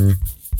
Mm-hmm.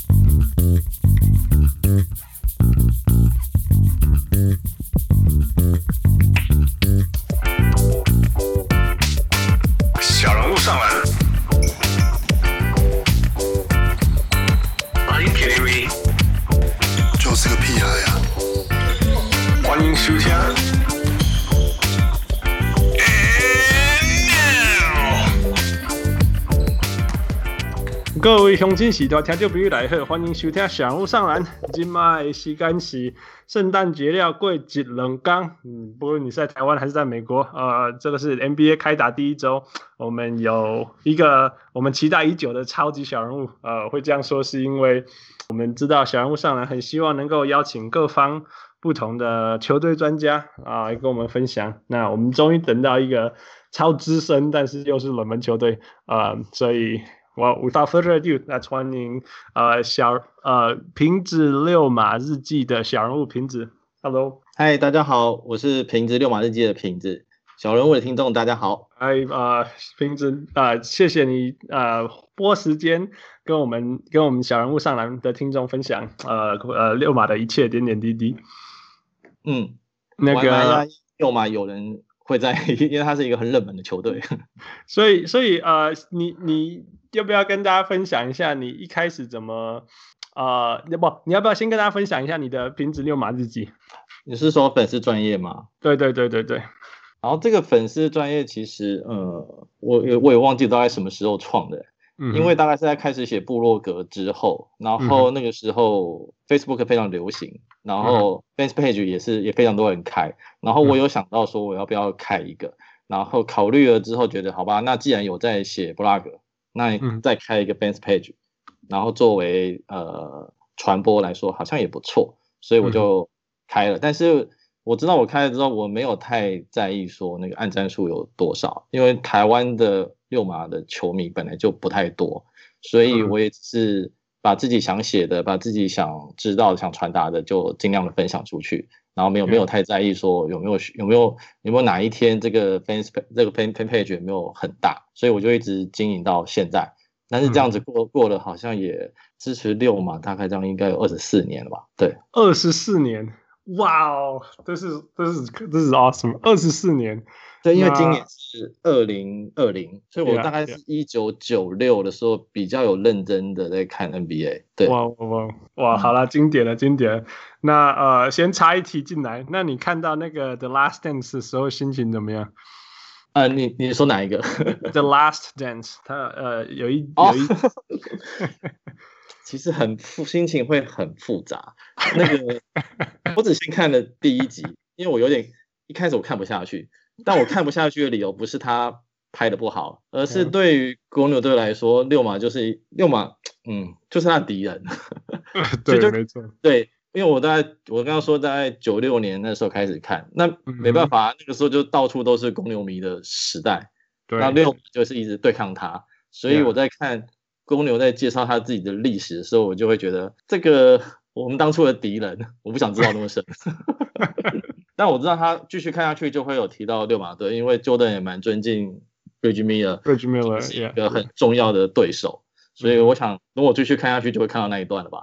各位乡亲喜多听众朋友来好，欢迎收听小人物上篮。今麦时间是圣诞节了，过一两天。嗯，不论你是在台湾还是在美国，呃，这个是 NBA 开打第一周，我们有一个我们期待已久的超级小人物。呃，会这样说是因为我们知道小人物上篮很希望能够邀请各方不同的球队专家啊来跟我们分享。那我们终于等到一个超资深，但是又是冷门球队啊，所以。Well, without further ado，来欢迎呃小呃瓶子六马日记的小人物瓶子。Hello，嗨，大家好，我是瓶子六马日记的瓶子。小人物的听众大家好，嗨呃瓶子啊、呃，谢谢你啊拨时间跟我们跟我们小人物上篮的听众分享呃呃六马的一切点点滴滴。嗯，那个六马有人会在，因为他是一个很冷门的球队，所以所以呃你你。要不要跟大家分享一下你一开始怎么呃？要、呃、不你要不要先跟大家分享一下你的瓶子溜马日记？你是说粉丝专业吗？对对对对对。然后这个粉丝专业其实呃，我也我也忘记大概什么时候创的，嗯，因为大概是在开始写部落格之后，然后那个时候 Facebook 非常流行，然后 Fans Page 也是也非常多人开，然后我有想到说我要不要开一个，然后考虑了之后觉得好吧，那既然有在写 blog。那你再开一个 fans page，然后作为呃传播来说，好像也不错，所以我就开了。但是我知道我开了之后，我没有太在意说那个按赞数有多少，因为台湾的溜马的球迷本来就不太多，所以我也是把自己想写的、把自己想知道、想传达的，就尽量的分享出去。然后没有没有太在意说有没有有没有有没有哪一天这个 fans 这个 fan fan page 有没有很大，所以我就一直经营到现在。但是这样子过过了，好像也支持六马，大概这样应该有二十四年了吧？对，二十四年，哇哦，这是这是这是 awesome，二十四年。对，因为今年是二零二零，所以我大概是一九九六的时候比较有认真的在看 NBA。对，哇哇哇哇，好了，经典了，经典了。那呃，先插一题进来，那你看到那个 The Last Dance 的时候心情怎么样？呃，你你说哪一个？The Last Dance，它呃有一有一，其实很复，心情会很复杂。那个 我只先看了第一集，因为我有点一开始我看不下去。但我看不下去的理由不是他拍的不好，而是对于公牛队来说，六马就是六马，嗯，就是他的敌人。对，没错。对，因为我在我刚刚说在九六年那时候开始看，那没办法，那个时候就到处都是公牛迷的时代。对。那六马就是一直对抗他，所以我在看公牛在介绍他自己的历史的时候，我就会觉得这个我们当初的敌人，我不想知道那么深。但我知道他继续看下去就会有提到六马队，因为 Jordan 也蛮尊敬 Reggie Miller，Reggie Miller 是一个很重要的对手，所以我想等我继续看下去就会看到那一段了吧。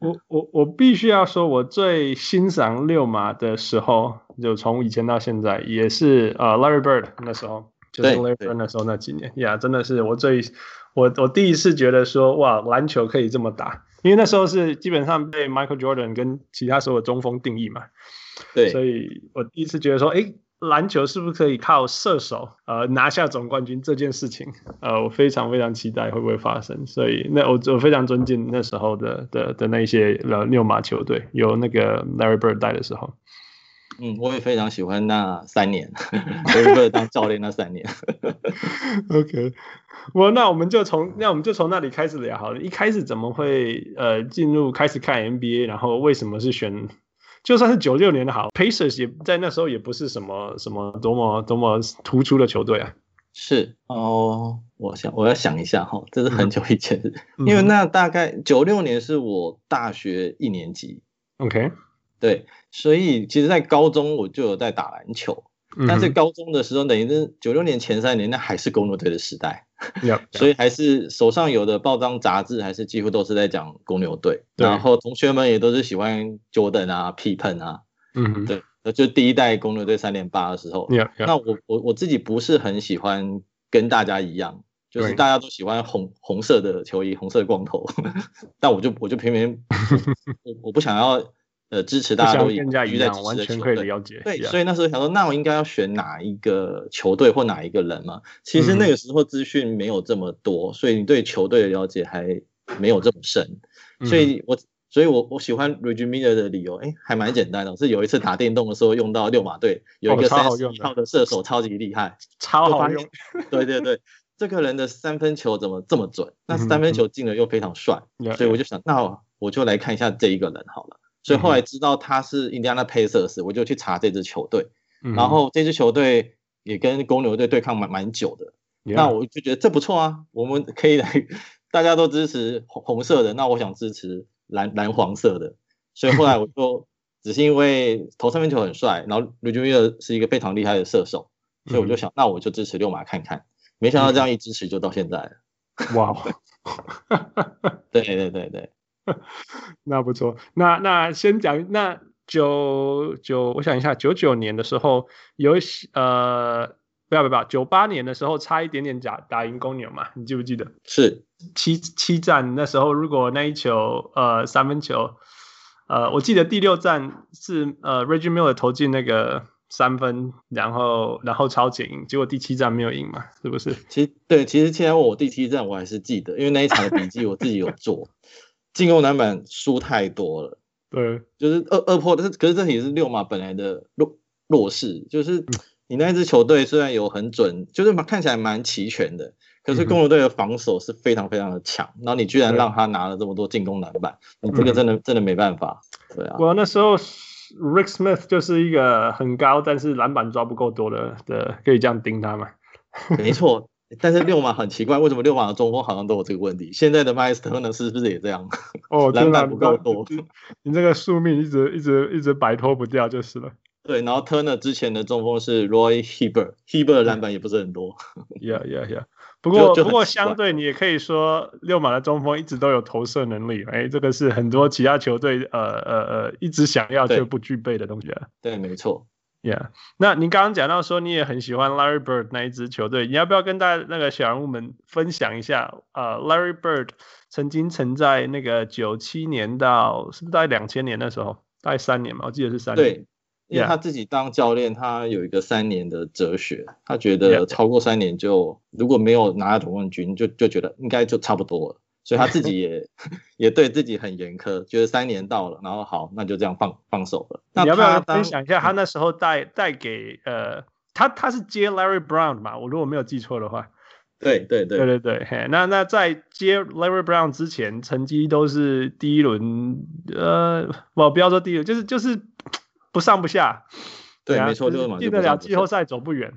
我我我必须要说，我最欣赏六马的时候，就从以前到现在，也是呃 Larry Bird 那时候，就是 Larry Bird 那时候那几年，呀，yeah, 真的是我最我我第一次觉得说哇，篮球可以这么打，因为那时候是基本上被 Michael Jordan 跟其他所有中锋定义嘛。对，所以我第一次觉得说，哎，篮球是不是可以靠射手呃拿下总冠军这件事情，呃，我非常非常期待会不会发生。所以那我我非常尊敬那时候的的的那些呃六马球队，有那个 Larry Bird 带的时候。嗯，我也非常喜欢那三年，Larry Bird 当教练那三年。OK，我、well, 那我们就从那我们就从那里开始聊好了。一开始怎么会呃进入开始看 NBA，然后为什么是选？就算是九六年的好，Pacers 也在那时候也不是什么什么多么多么突出的球队啊。是哦，我想我要想一下哈，这是很久以前，嗯、因为那大概九六年是我大学一年级。OK，对，所以其实，在高中我就有在打篮球。但是高中的时候，等于是九六年前三年，那还是公牛队的时代。Yeah, yeah. 所以还是手上有的报章杂志，还是几乎都是在讲公牛队。然后同学们也都是喜欢 Jordan 啊、Pippen 啊。嗯哼，对，就第一代公牛队三连霸的时候。Yeah. 那我我我自己不是很喜欢跟大家一样，就是大家都喜欢红红色的球衣、红色的光头，但我就我就偏偏我我不想要。呃，支持大家都赢，在支持完全可以了解。对，所以那时候想说，那我应该要选哪一个球队或哪一个人嘛？其实那个时候资讯没有这么多，所以你对球队的了解还没有这么深。所以我，所以我我喜欢 Reggie Miller 的理由，哎，还蛮简单的，是有一次打电动的时候用到六马队有一个三十一号的射手超级厉害，超好用。对对对，这个人的三分球怎么这么准？那三分球进了又非常帅，所以我就想，那我就来看一下这一个人好了。所以后来知道他是印第安纳佩萨斯，我就去查这支球队，嗯、然后这支球队也跟公牛队对抗蛮蛮久的，嗯、那我就觉得这不错啊，我们可以来，大家都支持红红色的，那我想支持蓝蓝黄色的，所以后来我就只是因为投三分球很帅，然后卢吉米尔是一个非常厉害的射手，所以我就想，那我就支持六马看看，没想到这样一支持就到现在了，哇，对对对对。那不错，那那先讲那九九，我想一下，九九年的时候有呃，不要不要，九八年的时候差一点点打打赢公牛嘛，你记不记得？是七七战那时候，如果那一球呃三分球，呃，我记得第六战是呃 Reggie Miller 投进那个三分，然后然后超前赢，结果第七站没有赢嘛，是不是？其实对，其实现在问我第七站，我还是记得，因为那一场的笔记我自己有做。进攻篮板输太多了，对，就是二二破，但是可是这也是六马本来的弱弱势，就是你那支球队虽然有很准，就是看起来蛮齐全的，可是公牛队的防守是非常非常的强，然后你居然让他拿了这么多进攻篮板，你这个真的真的没办法，对啊。我那时候 Rick Smith 就是一个很高，但是篮板抓不够多的的，可以这样盯他嘛？没错。但是六马很奇怪，为什么六马的中锋好像都有这个问题？现在的麦斯特呢是不是也这样？哦，篮板不够多，你这个宿命一直一直一直摆脱不掉就是了。对，然后 Turner 之前的中锋是 Roy Hibbert，Hibbert 的篮板也不是很多。Yeah, yeah, yeah。不过不过相对你也可以说，六马的中锋一直都有投射能力。哎，这个是很多其他球队呃呃呃一直想要却不具备的东西啊。对，没错。Yeah，那你刚刚讲到说你也很喜欢 Larry Bird 那一支球队，你要不要跟大家那个小人物们分享一下？呃，Larry Bird 曾经曾在那个九七年到是不是大概两千年的时候，大概三年嘛，我记得是三年。对，因为他自己当教练，他有一个三年的哲学，他觉得超过三年就如果没有拿到总冠军，就就觉得应该就差不多了。所以他自己也 也对自己很严苛，觉得三年到了，然后好，那就这样放放手了。那你要不要分享一下他那时候带带给呃，他他是接 Larry Brown 嘛？我如果没有记错的话，对对对对对对。嘿，那那在接 Larry Brown 之前，成绩都是第一轮，呃，我不要说第一轮，就是就是 不上不下。对，没错，就是进得了季后赛走不远。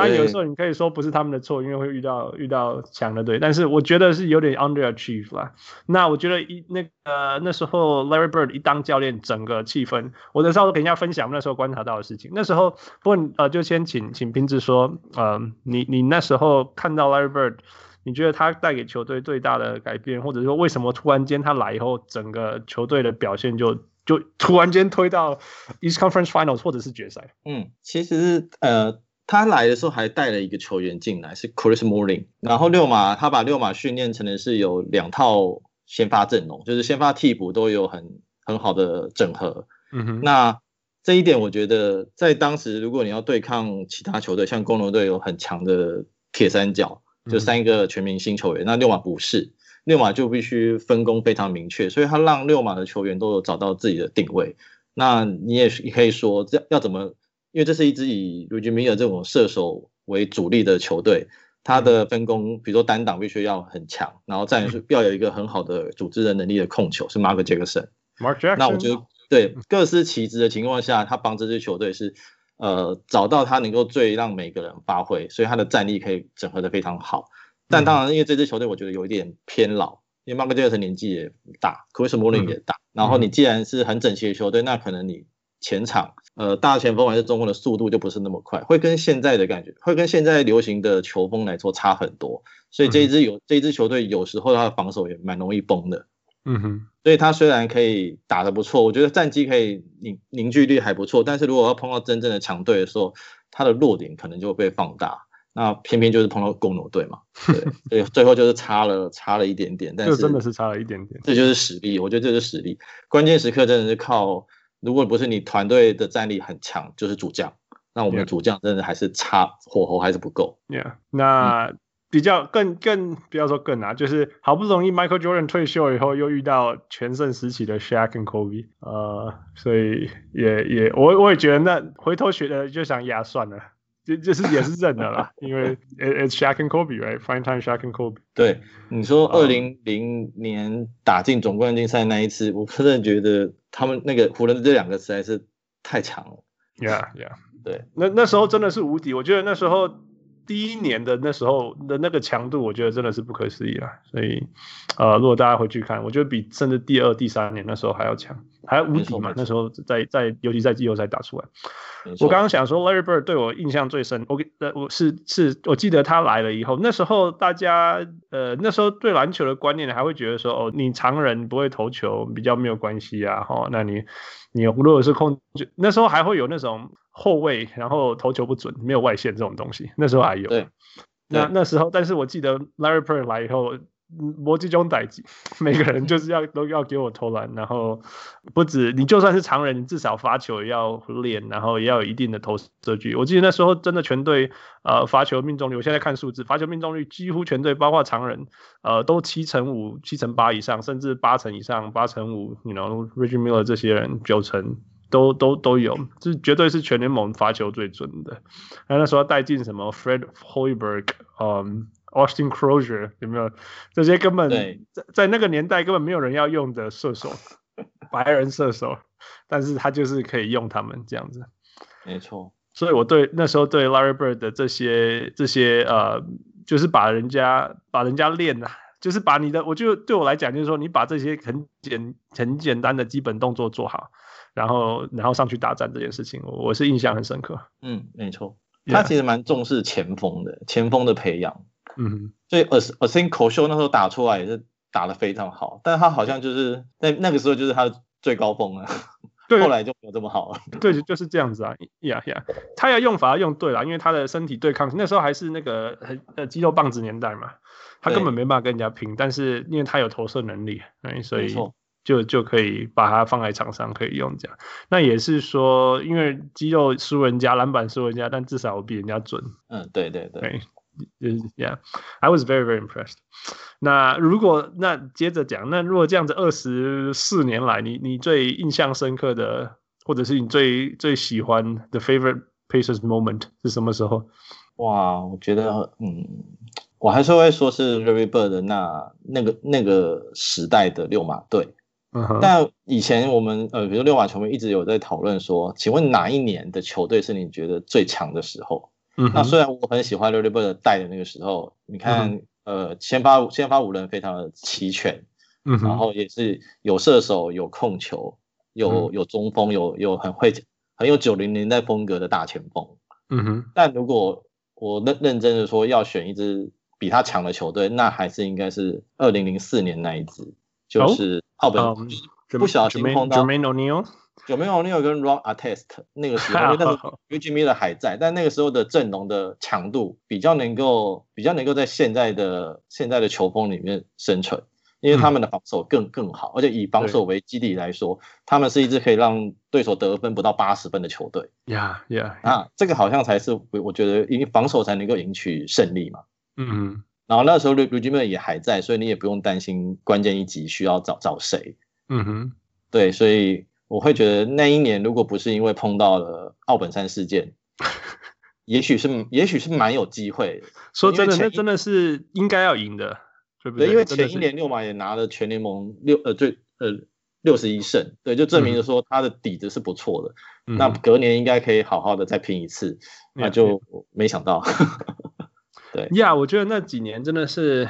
当然有时候你可以说不是他们的错，因为会遇到遇到强的队，但是我觉得是有点 underachieve 啦。那我觉得一那个那时候 Larry Bird 一当教练，整个气氛，我的时候跟人家分享那时候观察到的事情。那时候不过呃，就先请请平子说，呃，你你那时候看到 Larry Bird，你觉得他带给球队最大的改变，或者说为什么突然间他来以后，整个球队的表现就就突然间推到 East Conference Finals 或者是决赛？嗯，其实呃。他来的时候还带了一个球员进来，是 Chris Mullin。然后六马他把六马训练成的是有两套先发阵容，就是先发替补都有很很好的整合。嗯哼，那这一点我觉得在当时，如果你要对抗其他球队，像公牛队有很强的铁三角，就三个全明星球员，那六马不是，六马就必须分工非常明确，所以他让六马的球员都有找到自己的定位。那你也可以说，这要怎么？因为这是一支以 Miller 这种射手为主力的球队，他的分工，比如说单挡必须要很强，然后再是要有一个很好的组织的能力的控球，是 Mark Jackson。Mark Jackson。那我觉得对各司其职的情况下，他帮这支球队是呃找到他能够最让每个人发挥，所以他的战力可以整合的非常好。但当然，因为这支球队我觉得有一点偏老，因为 Mark Jackson 年纪也大，Chris Mullin 也大，然后你既然是很整齐的球队，那可能你。前场，呃，大前锋还是中锋的速度就不是那么快，会跟现在的感觉，会跟现在流行的球风来说差很多。所以这一支有、嗯、这一支球队有时候他的防守也蛮容易崩的。嗯哼，所以他虽然可以打得不错，我觉得战绩可以凝凝聚力还不错，但是如果要碰到真正的强队的时候，他的弱点可能就会被放大。那偏偏就是碰到公牛队嘛，对，所以最后就是差了差了一点点，但是真的是差了一点点，这就是实力，我觉得这是实力。关键时刻真的是靠，如果不是你团队的战力很强，就是主将。那我们的主将真的还是差.火候还是不够。Yeah，那。嗯比较更更不要说更啊，就是好不容易 Michael Jordan 退休以后，又遇到全盛时期的 Shaq 跟 Kobe，呃，所以也也我我也觉得那回头学的就想压算了，就就是也是认的啦，因为 it's Shaq 跟 Kobe，right，Prime Time Shaq 跟 Kobe。对，你说二零零年打进总冠军赛那一次，我真的觉得他们那个湖人的这两个实在是太强了。Yeah yeah，对，那那时候真的是无敌，我觉得那时候。第一年的那时候的那个强度，我觉得真的是不可思议啊！所以，呃，如果大家回去看，我觉得比甚至第二、第三年那时候还要强，还无敌嘛。那时候在在，尤其在季后赛打出来。我刚刚想说，Larry Bird 对我印象最深，我给呃，我是是我记得他来了以后，那时候大家呃，那时候对篮球的观念还会觉得说，哦，你常人不会投球，比较没有关系啊，哈，那你你如果是控，就那时候还会有那种。后卫，然后投球不准，没有外线这种东西，那时候还有。对，那那时候，但是我记得 Larry Bird 来以后。逻辑中代志，每个人就是要都要给我投篮，然后不止你就算是常人，你至少罚球也要练，然后也要有一定的投射距。我记得那时候真的全队呃罚球命中率，我现在看数字，罚球命中率几乎全队包括常人呃都七成五、七成八以上，甚至八成以上、八成五，you know，Reggie Miller 这些人九成都都都有，这绝对是全联盟罚球最准的。然后那时候带进什么 Fred Hoiberg，嗯。Austin Crozier 有没有这些根本在在那个年代根本没有人要用的射手，白人射手，但是他就是可以用他们这样子，没错。所以我对那时候对 Larry Bird 的这些这些呃，就是把人家把人家练啊，就是把你的，我就对我来讲就是说，你把这些很简很简单的基本动作做好，然后然后上去打战这件事情，我我是印象很深刻。嗯，没错。他其实蛮重视前锋的，前锋的培养。嗯，所以 Austin Kroschel 那时候打出来也是打得非常好，但他好像就是那那个时候就是他的最高峰了，对，后来就没有这么好了。对，就是这样子啊，呀呀，他要用法要用对了，因为他的身体对抗那时候还是那个呃肌肉棒子年代嘛，他根本没办法跟人家拼，但是因为他有投射能力，所以就就可以把它放在场上可以用这样。那也是说，因为肌肉输人家，篮板输人家，但至少我比人家准。嗯，对对对。对 Yeah，I was very very impressed。那如果那接着讲，那如果这样子二十四年来，你你最印象深刻的，或者是你最最喜欢的 favorite Pacers moment 是什么时候？哇，我觉得，嗯，我还是会说是 Larry Bird 的那那个那个时代的六马队。Uh. 但以前我们呃，比如六马球迷一直有在讨论说，请问哪一年的球队是你觉得最强的时候？那虽然我很喜欢 Larry Bird 带的那个时候，你看，嗯、呃，先发先发五人非常的齐全，嗯哼，然后也是有射手、有控球、有有中锋、有有很会很有九零年代风格的大前锋，嗯哼。但如果我认认真的说要选一支比他强的球队，那还是应该是二零零四年那一支，就是奥本、oh, um, 不小心碰到。有没有那个跟 Ron Artest 那个时候，因为那个 Reggie Miller 还在，但那个时候的阵容的强度比较能够比较能够在现在的现在的球风里面生存，因为他们的防守更更好，而且以防守为基底来说，他们是一支可以让对手得分不到八十分的球队。呀呀，啊，这个好像才是我我觉得，因为防守才能够赢取胜利嘛。嗯嗯。然后那时候 Reggie Miller 也还在，所以你也不用担心关键一击需要找找谁。嗯哼，对，所以。我会觉得那一年如果不是因为碰到了奥本山事件，也许是也许是蛮有机会。说真的，那真的是应该要赢的，对不对？对，因为前一年六马也拿了全联盟六呃最呃六十一胜，对，就证明了说他的底子是不错的。嗯、那隔年应该可以好好的再拼一次，嗯、那就没想到。对呀，yeah, 我觉得那几年真的是。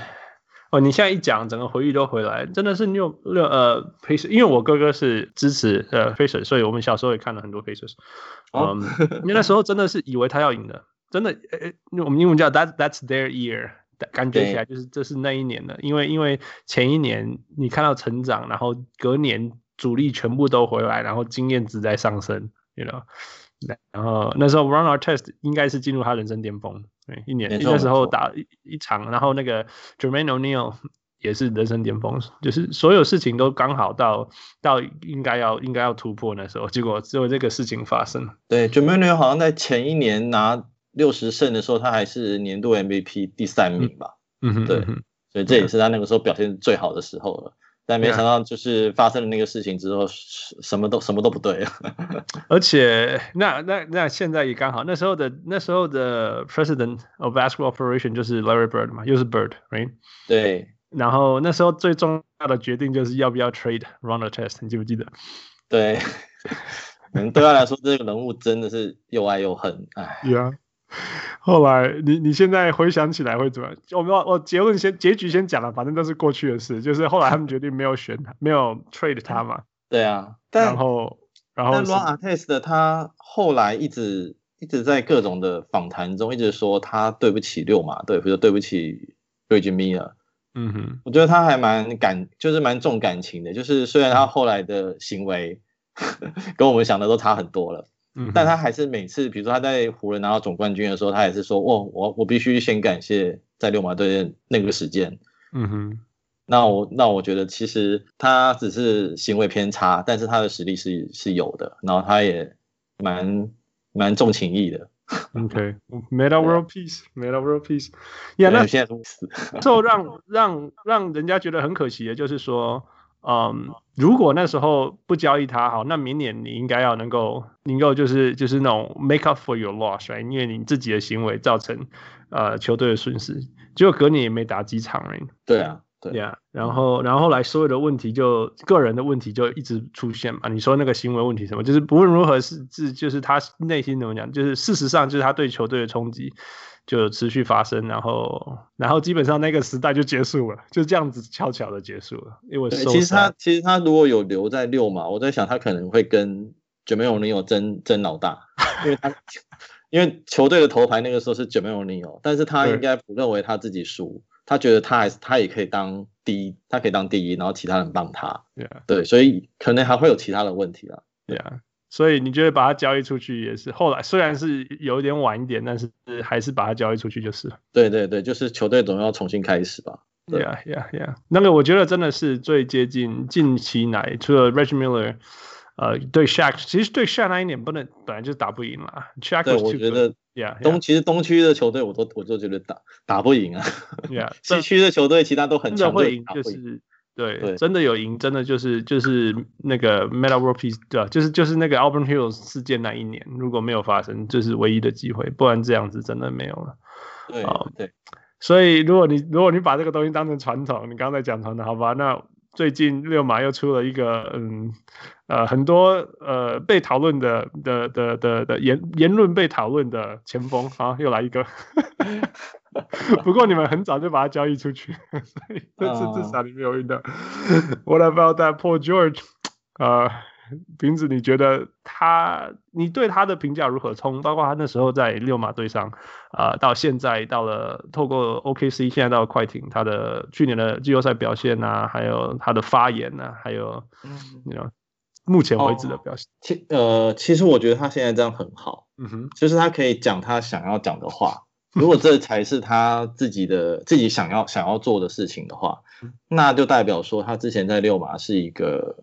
哦，你现在一讲，整个回忆都回来，真的是六六呃 Pacers，因为我哥哥是支持呃 Pacers，所以我们小时候也看了很多 Pacers。嗯，因为那时候真的是以为他要赢的，真的，呃，我们英文叫 That That's their year，感觉起来就是这是那一年的，因为因为前一年你看到成长，然后隔年主力全部都回来，然后经验值在上升，you know。然后那时候 Ron Artest 应该是进入他人生巅峰，对，一年那时候打一一场，然后那个 Jermaine O'Neal 也是人生巅峰，就是所有事情都刚好到到应该要应该要突破那时候，结果只有这个事情发生。对，Jermaine O'Neal 好像在前一年拿六十胜的时候，他还是年度 MVP 第三名吧？嗯哼，对，所以这也是他那个时候表现最好的时候了。但没想到，就是发生了那个事情之后，什么都什么都不对了。而且，那那那现在也刚好，那时候的那时候的 President of Basketball Operation 就是 Larry Bird 嘛，又是 Bird，right？对。然后那时候最重要的决定就是要不要 trade Ron Artest，你记不记得？对。嗯，对他来说，这个人物真的是又爱又恨，哎。Yeah. 后来，你你现在回想起来会怎么样？我们我结论先结局先讲了，反正都是过去的事。就是后来他们决定没有选他，没有 trade 他嘛。对啊，然后然后但 Ron Artest 他后来一直一直在各种的访谈中一直说他对不起六马队，或者对不起 Reggie Miller。嗯哼，我觉得他还蛮感，就是蛮重感情的。就是虽然他后来的行为 跟我们想的都差很多了。嗯，但他还是每次，比如说他在湖人拿到总冠军的时候，他也是说：“哦，我我必须先感谢在六马队那个时间。”嗯哼，那我那我觉得其实他只是行为偏差，但是他的实力是是有的，然后他也蛮蛮重情义的。OK，made our world peace，made our world peace。Yeah，，那现在都死，就让让让人家觉得很可惜的，就是说。嗯，um, 如果那时候不交易他，好，那明年你应该要能够能够就是就是那种 make up for your loss，right？因为你自己的行为造成呃球队的损失，结果隔年也没打几场，right？对啊，对呀，yeah, 然后然后后来所有的问题就个人的问题就一直出现嘛。你说那个行为问题什么，就是不论如何是是就是他内心怎么讲，就是事实上就是他对球队的冲击。就持续发生，然后，然后基本上那个时代就结束了，就这样子悄悄的结束了。因为其实他其实他如果有留在六嘛，我在想他可能会跟 Jermaine O'Neal 争争老大，因为他 因为球队的头牌那个时候是 Jermaine O'Neal，但是他应该不认为他自己输，他觉得他还是他也可以当第一，他可以当第一，然后其他人帮他。对，所以可能还会有其他的问题啊。对啊。所以你觉得把它交易出去也是后来，虽然是有一点晚一点，但是还是把它交易出去就是了。对对对，就是球队总要重新开始吧。对呀呀呀，那个我觉得真的是最接近近期来，除了 Reggie Miller，呃，对 Shaq，其实对 Shaq 那一年不能本来就打不赢了。Shaq 对，我觉得，Yeah，东其实东区的球队我都我就觉得打打不赢啊。Yeah，西区的球队其他都很强，会赢就是。对，对真的有赢，真的就是就是那个 Metta World Peace，对吧？就是就是那个 Auburn Hills 事件那一年，如果没有发生，就是唯一的机会，不然这样子真的没有了。对，啊对。所以如果你如果你把这个东西当成传统，你刚才讲传统，好吧？那最近六马又出了一个，嗯，呃，很多呃被讨论的的的的的言言论被讨论的前锋，啊，又来一个。不过你们很早就把他交易出去，所以这次至少你没有遇到。Uh, What about that Paul George？呃，瓶子，你觉得他，你对他的评价如何？从包括他那时候在六马队上，啊、呃，到现在到了透过 OKC，现在到了快艇，他的去年的季后赛表现啊，还有他的发言啊，还有，你知道，目前为止的表现。Oh, 其呃，其实我觉得他现在这样很好，嗯哼，就是他可以讲他想要讲的话。如果这才是他自己的自己想要想要做的事情的话，那就代表说他之前在六马是一个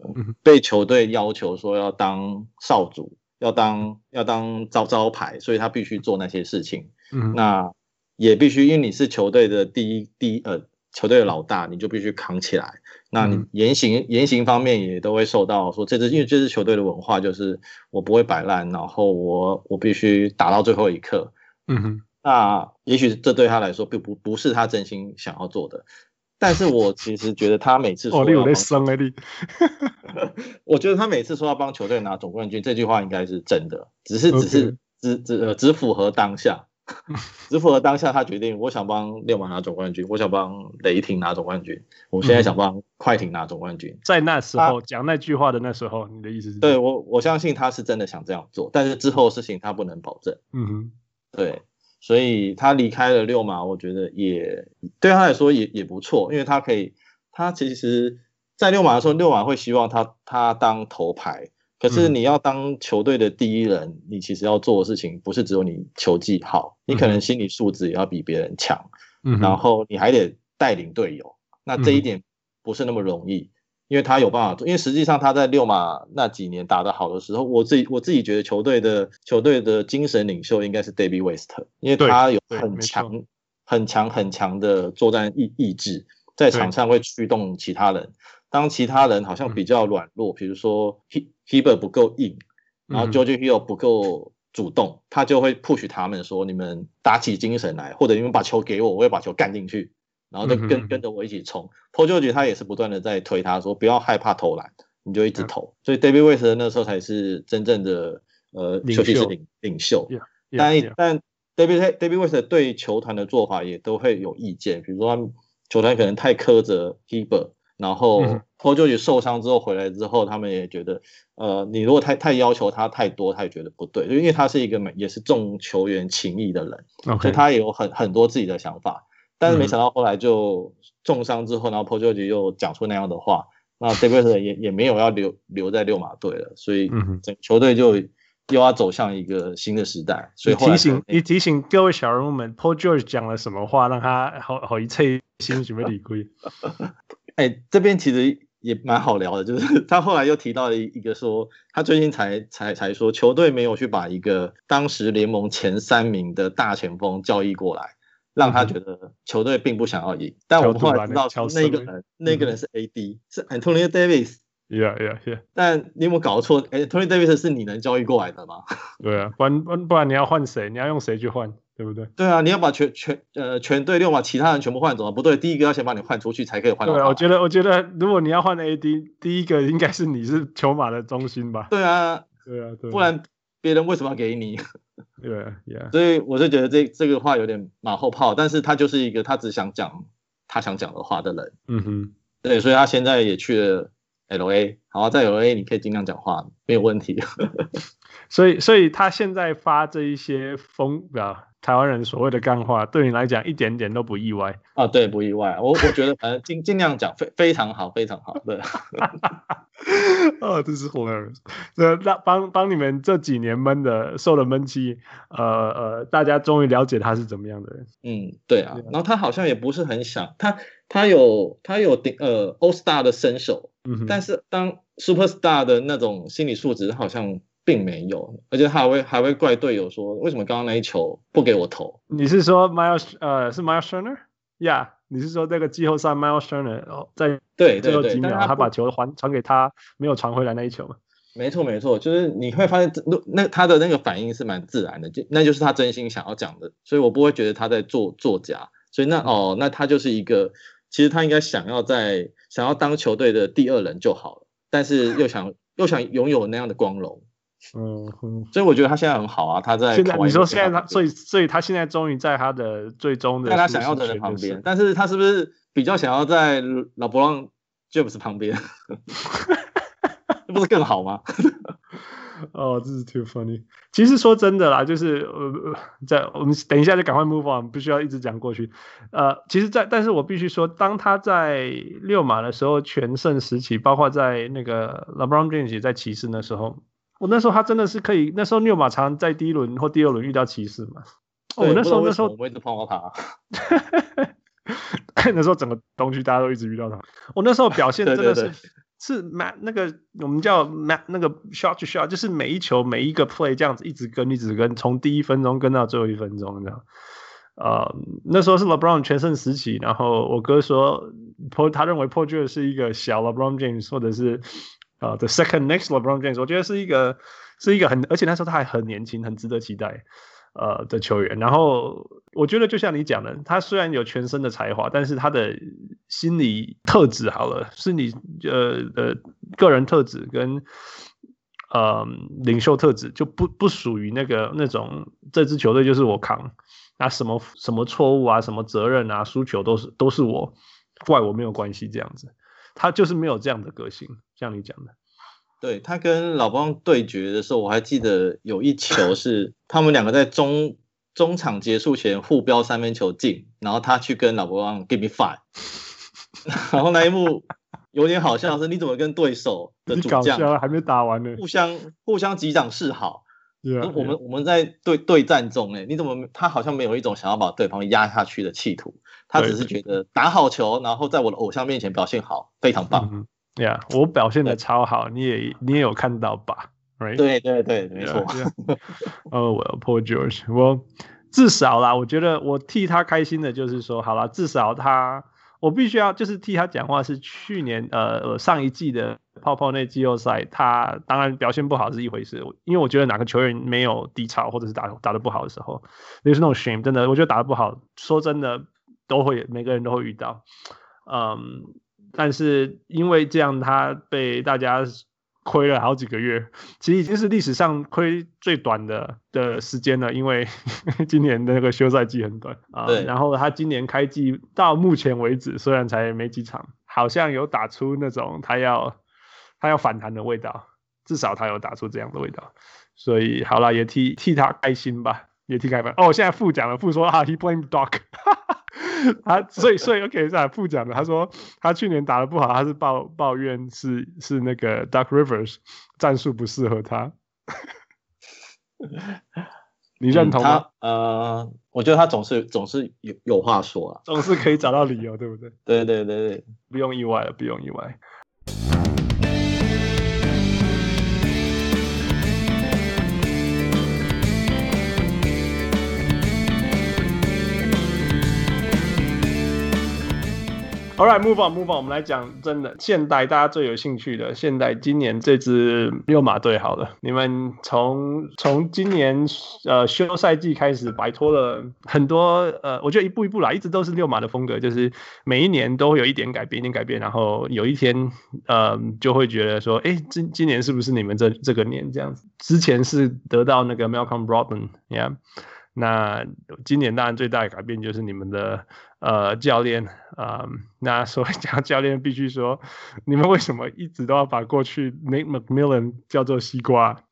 被球队要求说要当少主，要当要当招招牌，所以他必须做那些事情。那也必须，因为你是球队的第一第一呃球队的老大，你就必须扛起来。那你言行言行方面也都会受到说这支，因为这支球队的文化就是我不会摆烂，然后我我必须打到最后一刻。嗯哼。那也许这对他来说并不不是他真心想要做的，但是我其实觉得他每次说要帮，我觉得他每次说要帮球队拿总冠军，这句话应该是真的，只是只是只只呃只符合当下，只符合当下他决定，我想帮六马拿总冠军，我想帮雷霆拿总冠军，我现在想帮快艇拿总冠军。在那时候讲那句话的那时候，你的意思是？对我，我相信他是真的想这样做，但是之后的事情他不能保证。嗯哼，对，所以他离开了六马，我觉得也对他来说也也不错，因为他可以，他其实，在六马的时候，六马会希望他他当头牌。可是你要当球队的第一人，嗯、你其实要做的事情不是只有你球技好，你可能心理素质也要比别人强，嗯，然后你还得带领队友，那这一点不是那么容易，嗯、因为他有办法做，因为实际上他在六马那几年打得好的时候，我自己我自己觉得球队的球队的精神领袖应该是 David West，因为他有很强很强很强的作战意意志，在场上会驱动其他人。当其他人好像比较软弱，比如说 Hibbert 不够硬，然后 George Hill 不够主动，他就会 push 他们说：“你们打起精神来，或者你们把球给我，我会把球干进去，然后就跟跟着我一起冲。”Paul George 他也是不断的在推他说：“不要害怕投篮，你就一直投。”所以 David West 那时候才是真正的呃休息室领领袖。但但 David David West 对球团的做法也都会有意见，比如说他们球团可能太苛责 Hibbert。然后 Paul George 受伤之后回来之后，他们也觉得，呃，你如果太太要求他太多，他也觉得不对，就因为他是一个也是重球员情谊的人.所以他也有很很多自己的想法。但是没想到后来就重伤之后，然后 Paul George 又讲出那样的话，那 David 也也没有要留留在六马队了，所以整球队就又要走向一个新的时代。所以提醒你提醒各位小人物们，Paul George 讲了什么话，让他好好一切心准备理亏。哎，这边其实也蛮好聊的，就是 他后来又提到了一个说，他最近才才才说，球队没有去把一个当时联盟前三名的大前锋交易过来，让他觉得球队并不想要赢。但我们后来知道，那个人那个人是 AD，是 Anthony Davis。Yeah, yeah, yeah. 但你有没有搞错？Anthony Davis 是你能交易过来的吗？对啊，不然不然你要换谁？你要用谁去换？对不对？对啊，你要把全全呃全队六把其他人全部换走啊？不对，第一个要先把你换出去才可以换。对啊，我觉得我觉得如果你要换 AD，第一个应该是你是球马的中心吧？对啊，对啊，对啊，不然别人为什么要给你？对.所以我就觉得这这个话有点马后炮，但是他就是一个他只想讲他想讲的话的人。嗯哼，对，所以他现在也去了 LA，好，在 LA 你可以尽量讲话，没有问题。所以所以他现在发这一些风啊。台湾人所谓的干话，对你来讲一点点都不意外啊？对，不意外。我我觉得反正尽尽量讲，非非常好，非常好。对，哦，这是 hilarious。这让帮帮你们这几年闷的受了闷气，呃呃，大家终于了解他是怎么样的人。嗯，对啊。然后他好像也不是很想他，他有他有顶呃 All Star 的身手，嗯，但是当 Super Star 的那种心理素质好像。并没有，而且他还会还会怪队友说，为什么刚刚那一球不给我投？你是说 Miles 呃是 Miles Turner？Yeah，你是说这个季后赛 Miles Turner 在对最后几秒他，他把球还传给他，没有传回来那一球吗？没错没错，就是你会发现那那他的那个反应是蛮自然的，就那就是他真心想要讲的，所以我不会觉得他在做作假。所以那哦那他就是一个，其实他应该想要在想要当球队的第二人就好了，但是又想又想拥有那样的光荣。嗯哼，所以我觉得他现在很好啊，他在。现在你说现在他，所以所以他现在终于在他的最终的，在他想要的人旁边，但是他是不是比较想要在老布朗 James 旁边？这不是更好吗？哦，这是 too funny。其实说真的啦，就是呃，在我们等一下就赶快 move on，不需要一直讲过去。呃，其实在，在但是我必须说，当他在六马的时候全盛时期，包括在那个 LeBron James 在骑士那时候。我那时候他真的是可以，那时候溜马常在第一轮或第二轮遇到骑士嘛。我、哦、那时候那时候我一直碰到他，那时候整个东区大家都一直遇到他。我那时候表现 真的是对对对是蛮那个我们叫 mat 那个 shot to shot，就是每一球每一个 play 这样子一直跟一直跟，从第一分钟跟到最后一分钟这样。呃，那时候是 LeBron 全盛时期，然后我哥说他认为 Paul George 是一个小 LeBron James 或者是。啊、，The second next LeBron James，我觉得是一个是一个很，而且那时候他还很年轻，很值得期待，呃的球员。然后我觉得就像你讲的，他虽然有全身的才华，但是他的心理特质好了，是你呃呃个人特质跟呃领袖特质，就不不属于那个那种这支球队就是我扛，那什么什么错误啊，什么责任啊，输球都是都是我，怪我没有关系这样子，他就是没有这样的个性，像你讲的。对，他跟老邦对决的时候，我还记得有一球是 他们两个在中中场结束前互飙三分球进，然后他去跟老邦 give me five，然后那一幕有点好笑，是你怎么跟对手的主将还没打完呢，互相互相击掌示好。Yeah, 我们我们在对对战中，哎，你怎么他好像没有一种想要把对方压下去的企图，他只是觉得打好球，然后在我的偶像面前表现好，非常棒。，yeah, 我表现的超好，你也你也有看到吧？Right？对对对，没错。哦，我 Paul George，我至少啦，我觉得我替他开心的就是说，好啦，至少他，我必须要就是替他讲话。是去年呃呃上一季的泡泡内季后赛，他当然表现不好是一回事，因为我觉得哪个球员没有低潮或者是打打得不好的时候，那是那种 shame，真的，我觉得打得不好，说真的都会每个人都会遇到，嗯。但是因为这样，他被大家亏了好几个月，其实已经是历史上亏最短的的时间了。因为 今年的那个休赛季很短啊，对然后他今年开季到目前为止，虽然才没几场，好像有打出那种他要他要反弹的味道，至少他有打出这样的味道。所以好了，也替替他开心吧，也替开门。哦，现在副讲了，副说啊，he blamed Doc。他所以所以 OK 再来副讲的，他说他去年打的不好，他是抱抱怨是是那个 Doc Rivers 战术不适合他，你认同吗？嗯、呃，我觉得他总是总是有有话说啊，总是可以找到理由，对不对？对对对对，不用意外了，不用意外。All right, move on, move on。我们来讲真的，现代大家最有兴趣的，现代今年这支六马队好了，你们从从今年呃休赛季开始摆脱了很多呃，我觉得一步一步来，一直都是六马的风格，就是每一年都会有一点改变，一点改变，然后有一天呃就会觉得说，哎，今今年是不是你们这这个年这样子？之前是得到那个 Malcolm Brogdon，yeah。那今年当然最大的改变就是你们的呃教练啊、呃，那所以讲教练必须说，你们为什么一直都要把过去 Nate McMillan 叫做西瓜？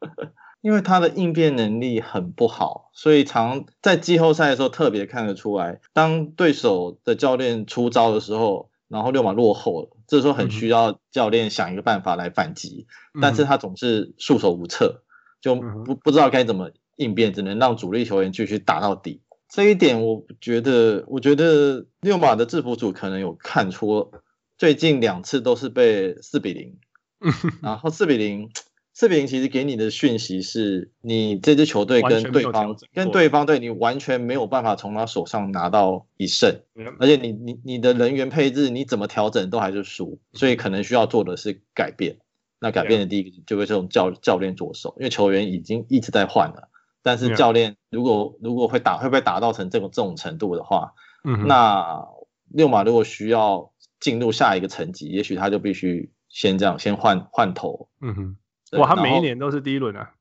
因为他的应变能力很不好，所以常在季后赛的时候特别看得出来，当对手的教练出招的时候，然后六马落后了，这时候很需要教练想一个办法来反击，嗯、但是他总是束手无策，就不不知道该怎么。应变只能让主力球员继续打到底，这一点我觉得，我觉得六马的制服组可能有看出，最近两次都是被四比零，然后四比零，四比零其实给你的讯息是你这支球队跟对方跟对方队你完全没有办法从他手上拿到一胜，而且你你你的人员配置你怎么调整都还是输，所以可能需要做的是改变。那改变的第一个就会是从教教练着手，因为球员已经一直在换了。但是教练如果如果会打会不会打到成这种这种程度的话，嗯、哼那六马如果需要进入下一个层级，也许他就必须先这样先换换头。嗯哼，哇，他每一年都是第一轮啊，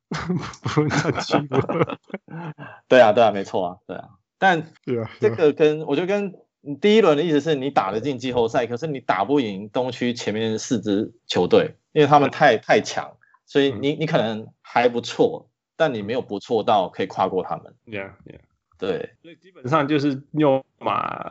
不用再进步。对啊，对啊，没错啊，对啊。但这个跟我觉得跟第一轮的意思是你打得进季后赛，可是你打不赢东区前面四支球队，因为他们太太强，所以你你可能还不错。但你没有不错到可以跨过他们。Yeah, yeah. 对，所以基本上就是用马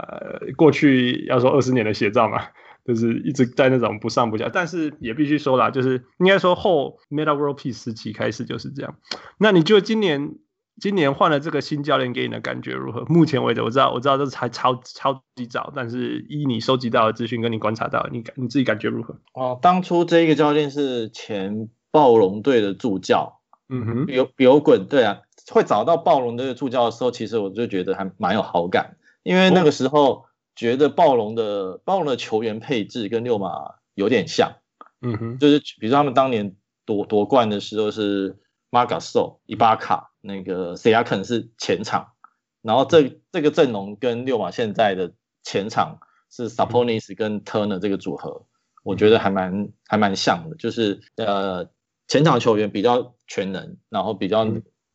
过去要说二十年的写照嘛，就是一直在那种不上不下。但是也必须说啦，就是应该说后 Metta World Peace 时期开始就是这样。那你觉得今年今年换了这个新教练给你的感觉如何？目前为止，我知道我知道这是还超超级早，但是依你收集到的资讯跟你观察到，你感你自己感觉如何？哦，当初这一个教练是前暴龙队的助教。嗯哼，比比欧滚，对啊，会找到暴龙的助教的时候，其实我就觉得还蛮有好感，因为那个时候觉得暴龙的暴龙的球员配置跟六马有点像，嗯哼，就是比如说他们当年夺夺冠的时候是 Marc Gasol、伊巴卡，那个 Siakam 是前场，然后这这个阵容跟六马现在的前场是 Saponis 跟 Turner 这个组合，我觉得还蛮还蛮像的，就是呃。前场球员比较全能，然后比较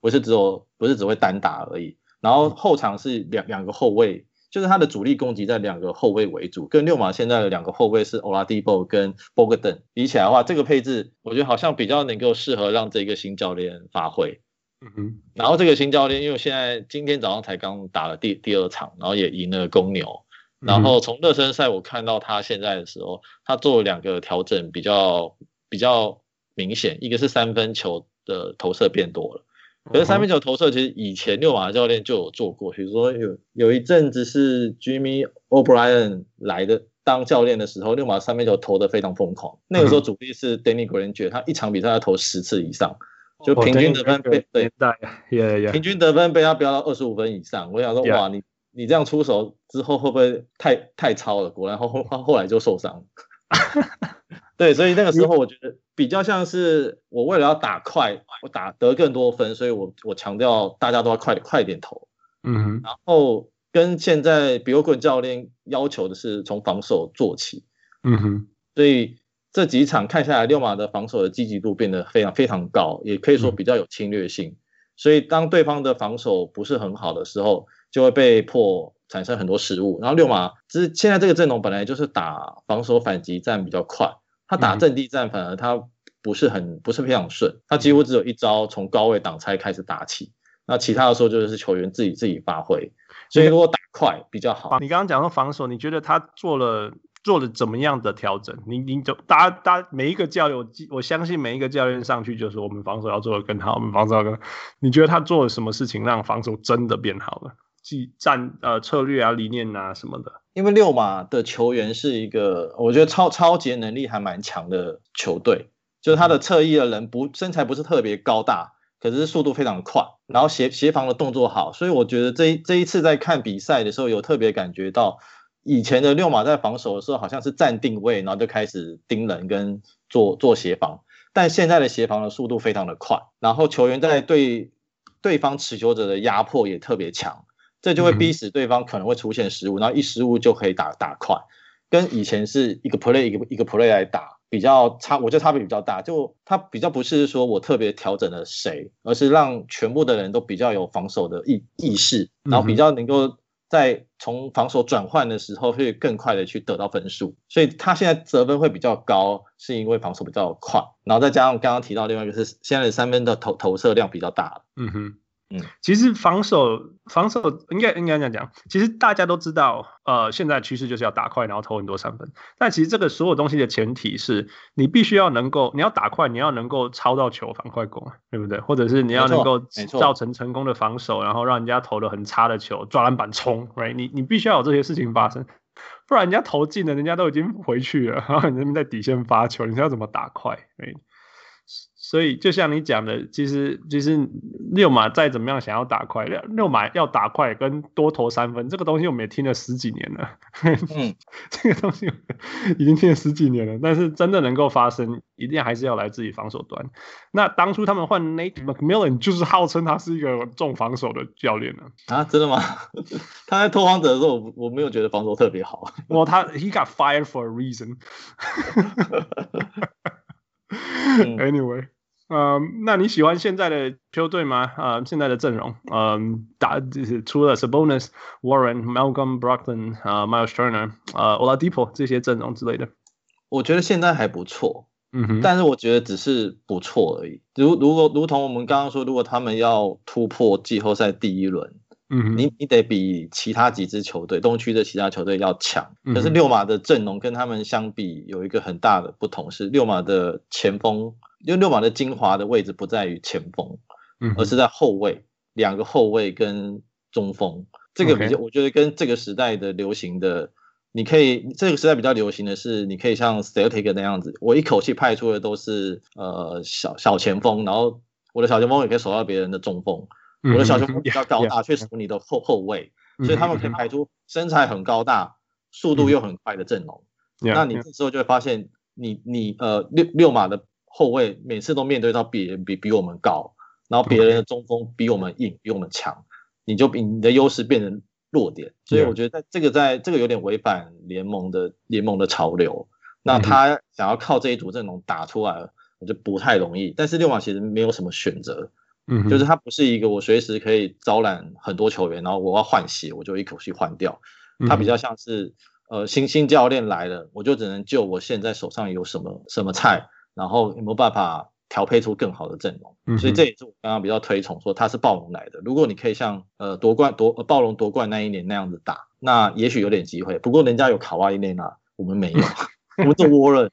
不是只有不是只会单打而已，然后后场是两两个后卫，就是他的主力攻击在两个后卫为主，跟六马现在的两个后卫是 Oladipo 跟 Bogdan 比起来的话，这个配置我觉得好像比较能够适合让这个新教练发挥。嗯哼，然后这个新教练因为现在今天早上才刚打了第第二场，然后也赢了公牛。然后从热身赛我看到他现在的时候，他做了两个调整，比较比较明显。一个是三分球的投射变多了，可是三分球投射其实以前六马教练就有做过，比如说有有一阵子是 Jimmy O'Brien 来的当教练的时候，六马三分球投的非常疯狂。那个时候主力是 Danny Granger，他一场比赛要投十次以上，就平均得分被对平均得分被他飙到二十五分以上。我想说哇，你。你这样出手之后会不会太太超了？果然后后后来就受伤。对，所以那个时候我觉得比较像是我为了要打快，我打得更多分，所以我我强调大家都要快点快点投。嗯哼。然后跟现在比欧棍教练要求的是从防守做起。嗯哼。所以这几场看下来，六马的防守的积极度变得非常非常高，也可以说比较有侵略性。嗯、所以当对方的防守不是很好的时候，就会被迫产生很多失误，然后六马其实现在这个阵容本来就是打防守反击战比较快，他打阵地战反而他不是很不是非常顺，他几乎只有一招从高位挡拆开始打起，那其他的时候就是球员自己自己发挥，所以如果打快比较好。你刚刚讲到防守，你觉得他做了做了怎么样的调整？你你就大家大家每一个教练，我我相信每一个教练上去就是我们防守要做的更好，我们防守要更好。你觉得他做了什么事情让防守真的变好了？技战呃策略啊理念啊什么的，因为六马的球员是一个我觉得超超级能力还蛮强的球队，就是他的侧翼的人不身材不是特别高大，可是速度非常快，然后协协防的动作好，所以我觉得这一这一次在看比赛的时候有特别感觉到，以前的六马在防守的时候好像是站定位，然后就开始盯人跟做做协防，但现在的协防的速度非常的快，然后球员在对对方持球者的压迫也特别强。这就会逼死对方可能会出现失误，然后一失误就可以打打快，跟以前是一个 play 一个一个 play 来打比较差，我觉得差别比较大。就他比较不是说我特别调整了谁，而是让全部的人都比较有防守的意意识，然后比较能够在从防守转换的时候会更快的去得到分数。所以他现在得分会比较高，是因为防守比较快，然后再加上刚刚提到另外一个是现在的三分的投投射量比较大。嗯哼。嗯，其实防守防守应该应该这样讲，其实大家都知道，呃，现在趋势就是要打快，然后投很多三分。但其实这个所有东西的前提是你必须要能够，你要打快，你要能够抄到球反快攻，对不对？或者是你要能够造成成功的防守，然后让人家投的很差的球抓篮板冲，right？你你必须要有这些事情发生，不然人家投进了，人家都已经回去了，然后你们在底线发球，你要怎么打快？right? 所以就像你讲的，其实其实六马再怎么样想要打快，溜溜马要打快跟多投三分这个东西，我们也听了十几年了。嗯，这个东西已经听了十几年了，但是真的能够发生，一定还是要来自己防守端。那当初他们换 Nate McMillan，就是号称他是一个重防守的教练呢。啊，真的吗？他在拓荒者的时候，我我没有觉得防守特别好。哇，他 He got fired for a reason。Anyway。嗯，那你喜欢现在的球队吗？啊、呃，现在的阵容，嗯，打就是除了 Sabonis、Warren、Malcolm Brogdon 啊、Miles Turner 啊、Oladipo 这些阵容之类的，我觉得现在还不错，嗯哼，但是我觉得只是不错而已。如如果如同我们刚刚说，如果他们要突破季后赛第一轮，嗯哼，你你得比其他几支球队，东区的其他球队要强。可是六马的阵容跟他们相比，有一个很大的不同是，六马的前锋。因为六马的精华的位置不在于前锋，嗯而是在后卫，两个后卫跟中锋。这个比较，我觉得跟这个时代的流行的，你可以这个时代比较流行的是，你可以像 Celtic 那样子，我一口气派出的都是呃小小前锋，然后我的小前锋也可以守到别人的中锋，我的小前锋比较高大，去守你的后后卫，所以他们可以排出身材很高大、速度又很快的阵容。那你这时候就会发现你，你你呃六六马的。后卫每次都面对到别人比比我们高，然后别人的中锋比我们硬，比我们强，你就比你的优势变成弱点。所以我觉得在这个在这个有点违反联盟的联盟的潮流。那他想要靠这一组阵容打出来，我就不太容易。但是六马其实没有什么选择，嗯，就是他不是一个我随时可以招揽很多球员，然后我要换血，我就一口气换掉。他比较像是呃新新教练来了，我就只能就我现在手上有什么什么菜，然后有没有办法调配出更好的阵容。所以这也是我刚刚比较推崇说他是暴龙来的。如果你可以像呃夺冠夺暴龙夺冠那一年那样子打，那也许有点机会。不过人家有卡哇伊内纳，我们没有。我们做窝了，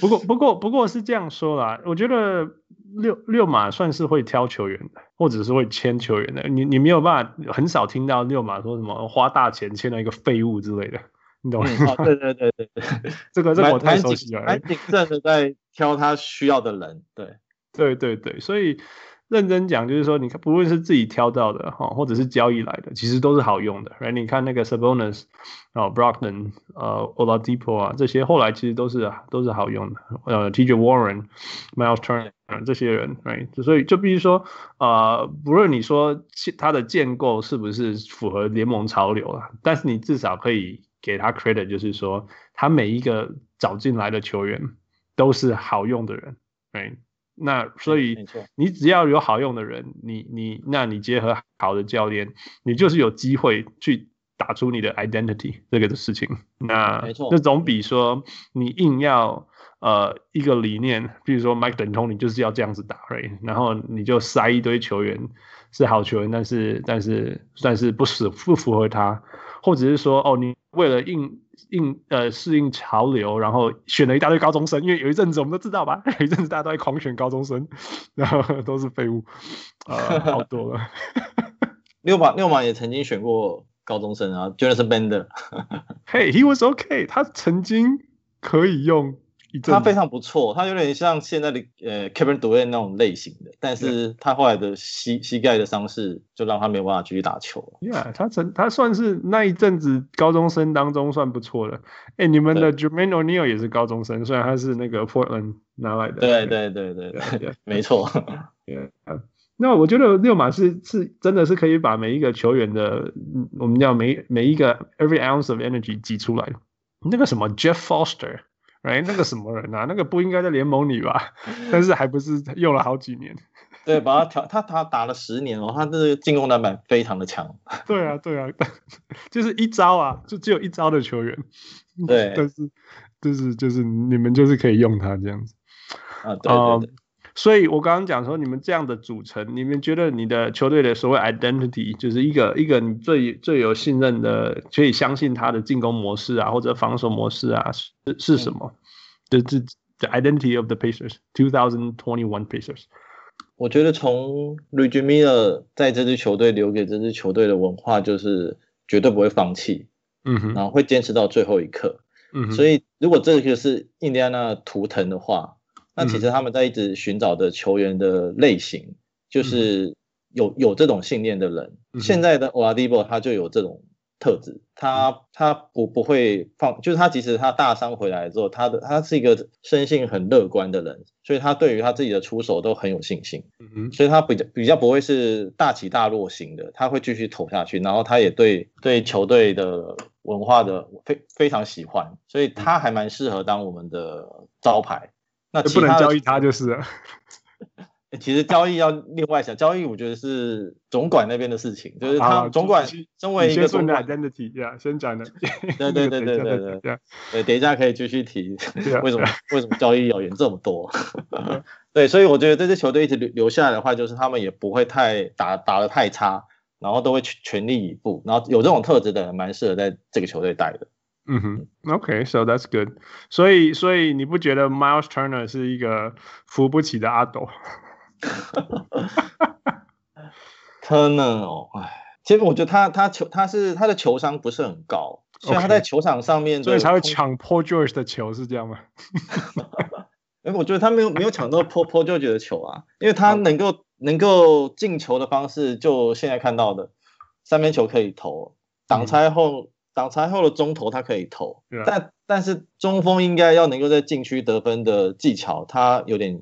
不过不过不过是这样说啦，我觉得六六马算是会挑球员的，或者是会签球员的。你你没有办法很少听到六马说什么花大钱签了一个废物之类的，你懂吗？嗯哦、对对对对对，这个这个我太熟悉了，蛮谨慎的在挑他需要的人，对对对对，所以。认真讲，就是说，你看，不论是自己挑到的哈，或者是交易来的，其实都是好用的。Right? 你看那个 Sabonis 啊、哦、Brogdon 呃 Oladipo 啊，这些后来其实都是都是好用的。呃，TJ Warren、Miles Turner 这些人，Right? 所以就比如说，呃，不论你说他的建构是不是符合联盟潮流啊，但是你至少可以给他 credit，就是说，他每一个找进来的球员都是好用的人，Right? 那所以，你只要有好用的人，你你，那你结合好的教练，你就是有机会去打出你的 identity 这个的事情。那没错，那总比说你硬要呃一个理念，比如说 Mike D'Antoni 就是要这样子打，right? 然后你就塞一堆球员是好球员，但是但是但是不是不符合他，或者是说哦，你为了应。应呃适应潮流，然后选了一大堆高中生，因为有一阵子我们都知道吧，有一阵子大家都在狂选高中生，然后都是废物，呃，好多了。六马六马也曾经选过高中生啊，Jonathan Bender。Hey, he was okay，他曾经可以用。他非常不错，他有点像现在的呃 Kevin Durant 那种类型的，但是他后来的膝膝盖的伤势就让他没有办法继续打球了。Yeah，他曾他算是那一阵子高中生当中算不错的。哎，你们的 Jermaine O'Neal 也是高中生，虽然他是那个 Portland 拿来的。对对对对对，没错。那我觉得六马是是真的是可以把每一个球员的，我们叫每每一个 every ounce of energy 挤出来。那个什么 Jeff Foster。哎，那个什么人啊？那个不应该在联盟里吧？但是还不是用了好几年。对，把他调，他他打了十年哦，他这个进攻篮板非常的强。对啊，对啊，就是一招啊，就只有一招的球员。对，但是就是就是你们就是可以用他这样子。啊，对对对。Um, 所以我刚刚讲说，你们这样的组成，你们觉得你的球队的所谓 identity 就是一个一个你最最有信任的，可以相信他的进攻模式啊，或者防守模式啊，是是什么？这这 the identity of the Pacers two thousand twenty one Pacers。我觉得从 Reggie Miller 在这支球队留给这支球队的文化，就是绝对不会放弃，嗯哼，然后会坚持到最后一刻，嗯哼。所以如果这个是印第安纳图腾的话。那其实他们在一直寻找的球员的类型，就是有有这种信念的人。现在的 Oladipo 他就有这种特质，他他不不会放，就是他即使他大伤回来之后，他的他是一个生性很乐观的人，所以他对于他自己的出手都很有信心。嗯所以他比较比较不会是大起大落型的，他会继续投下去，然后他也对对球队的文化的非非常喜欢，所以他还蛮适合当我们的招牌。那不能交易他就是了。其实交易要另外想，交易我觉得是总管那边的事情，就是他总管身为一个总管 identity，先讲的。对对对 对对对对，等一下可以继续提为什么为什么交易谣言这么多。对，所以我觉得这支球队一直留留下来的话，就是他们也不会太打打的太差，然后都会全力以赴，然后有这种特质的人蛮适合在这个球队带的。嗯哼，OK，so that's good。所以，所以你不觉得 Miles Turner 是一个扶不起的阿斗？Turner 哦，哎，其实我觉得他他球他是他的球商不是很高，所以他在球场上面，所以才会抢 Paul George 的球，是这样吗？哎，我觉得他没有没有抢到 Paul Paul George 的球啊，因为他能够能够进球的方式，就现在看到的三分球可以投，挡拆后。挡拆后的中投他可以投，但但是中锋应该要能够在禁区得分的技巧，他有点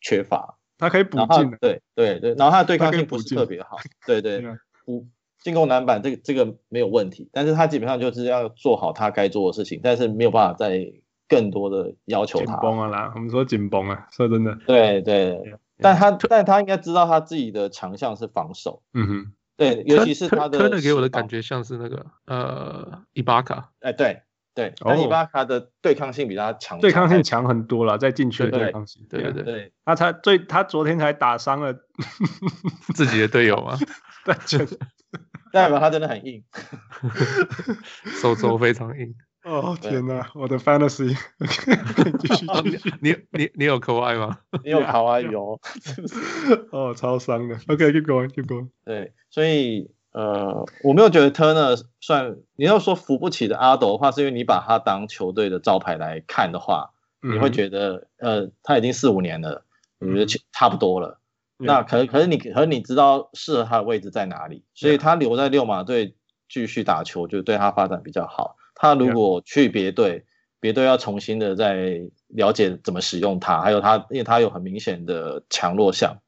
缺乏。他可以补进，对对对，然后他的对抗性不是特别好，对对，补进攻篮板这个这个没有问题，但是他基本上就是要做好他该做的事情，但是没有办法再更多的要求他。紧绷啊啦，我们说紧绷啊，说真的。对对，但他但他应该知道他自己的强项是防守。嗯哼，对，尤其是他的。科的给我的感觉像是那个呃伊巴卡。哎，对对，但伊巴卡的对抗性比他强，对抗性强很多了，在禁区的对抗性。对对对，他才最他昨天才打伤了 自己的队友吗？对，代表他真的很硬，手肘非常硬。哦天哪，我的 fantasy，你你你有 Kawhi 吗？你有 Kawhi 有，哦超伤的。OK，keep going，keep going。对，所以呃，我没有觉得 Turner 算你要说扶不起的阿斗的话，是因为你把他当球队的招牌来看的话，你会觉得呃他已经四五年了，我觉得差不多了。那可可是你可是你知道适合他的位置在哪里，所以他留在六马队继续打球，就对他发展比较好。他如果去别队，别队要重新的再了解怎么使用他，还有他，因为他有很明显的强弱项，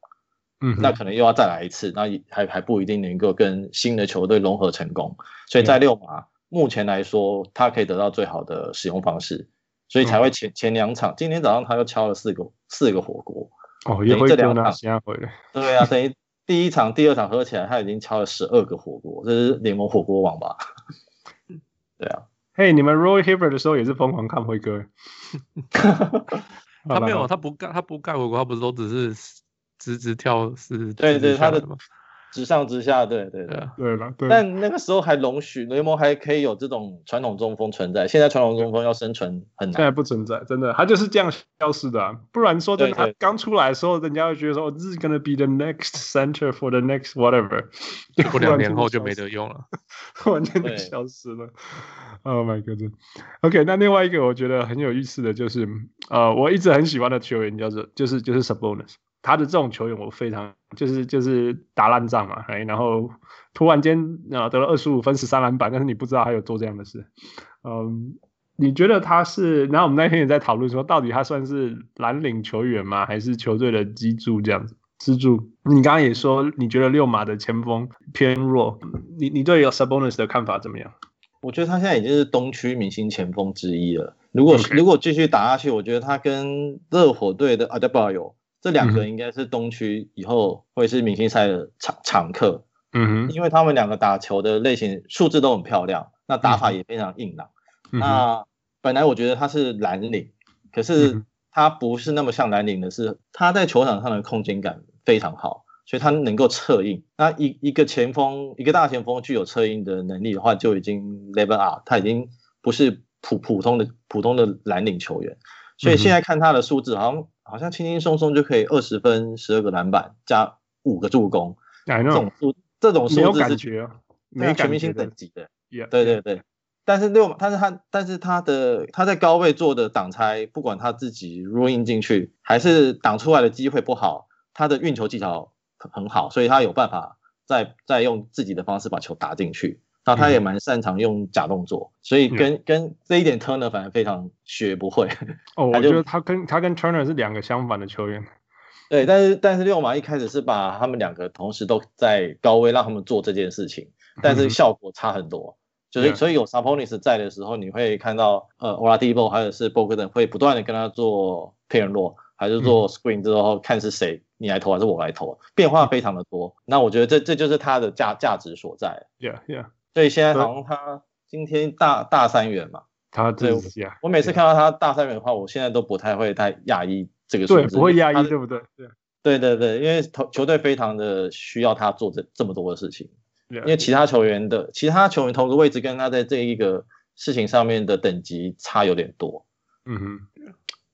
嗯，那可能又要再来一次，那还还不一定能够跟新的球队融合成功。所以在六马目前来说，他可以得到最好的使用方式，所以才会前前两场，今天早上他又敲了四个四个火锅，哦，也会这两场回来，对啊，等于第一场、第二场合起来，他已经敲了十二个火锅，这是联盟火锅王吧？对啊。嘿，hey, 你们 Roy Hibbert 的时候也是疯狂看辉哥，他没有，他不干，他不盖火锅，他不是都只是直直跳是？对对，他的直上直下，对对对，对了。对但那个时候还容许雷蒙还可以有这种传统中锋存在，现在传统中锋要生存很难。现在不存在，真的，他就是这样消失的啊。不然说真的，他刚出来的时候，人家会觉得说，这是 gonna be the next center for the next whatever，过两年后就没得用了，完全就消失了。Oh my God！OK，那另外一个我觉得很有意思的就是，呃，我一直很喜欢的球员叫做，就是就是 Sabonis，他的这种球员我非常就是就是打烂仗嘛，哎然后突然间啊得了二十五分十三篮板，但是你不知道他有做这样的事，嗯，你觉得他是？然后我们那天也在讨论说，到底他算是蓝领球员吗？还是球队的支柱这样子？支柱？你刚刚也说你觉得六马的前锋偏弱，你你对有 Sabonis 的看法怎么样？我觉得他现在已经是东区明星前锋之一了。如果.如果继续打下去，我觉得他跟热火队的阿德巴约这两个应该是东区以后会是明星赛的常常客。嗯哼，因为他们两个打球的类型数字都很漂亮，那打法也非常硬朗。嗯、那本来我觉得他是蓝领，可是他不是那么像蓝领的是，他在球场上的空间感非常好。所以他能够策应，那一一个前锋，一个大前锋具有策应的能力的话，就已经 level up，他已经不是普普通的普通的蓝领球员。所以现在看他的数字，好像好像轻轻松松就可以二十分、十二个篮板加五个助攻。这种数这种数字是全明星等级的。对对对，但是六，但是他但是他的他在高位做的挡拆，不管他自己 run 进去，还是挡出来的机会不好，他的运球技巧。很好，所以他有办法再再用自己的方式把球打进去。那他也蛮擅长用假动作，所以跟、嗯、跟这一点 Turner 反而非常学不会。哦，我觉得他跟他跟 Turner 是两个相反的球员。对，但是但是六马一开始是把他们两个同时都在高位让他们做这件事情，但是效果差很多。嗯、就是所以有 Saponis 在的时候，你会看到呃 Oladipo 还有是 Bogdan 会不断的跟他做 pick and roll 还是做 screen 之后看是谁。你来投还是我来投？变化非常的多。那我觉得这这就是他的价价值所在。Yeah, yeah。所以现在好像他今天大大三元嘛，他对，我每次看到他大三元的话，我现在都不太会太讶异这个数字。对，不会讶异，对不对？对对对，因为球球队非常的需要他做这这么多的事情。因为其他球员的其他球员投的位置跟他在这一个事情上面的等级差有点多。嗯哼。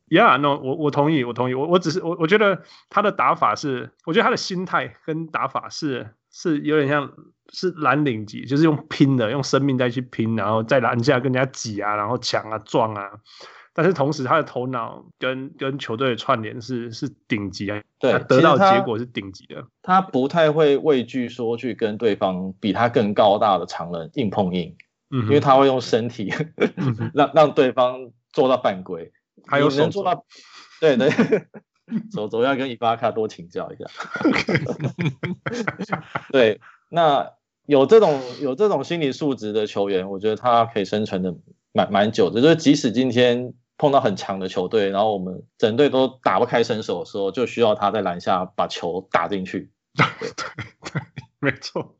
Yeah，no，我我同意，我同意，我我只是我我觉得他的打法是，我觉得他的心态跟打法是是有点像是蓝领级，就是用拼的，用生命再去拼，然后在篮下跟人家挤啊，然后抢啊撞啊，但是同时他的头脑跟跟球队的串联是是顶级啊，对，他得到结果是顶级的。他不太会畏惧说去跟对方比他更高大的长人硬碰硬，嗯，因为他会用身体 让让对方做到犯规。还有能做到，对对，总总要跟伊巴卡多请教一下。对，那有这种有这种心理素质的球员，我觉得他可以生存的蛮蛮久的。就是即使今天碰到很强的球队，然后我们整队都打不开身手的时候，就需要他在篮下把球打进去。对对对，没错。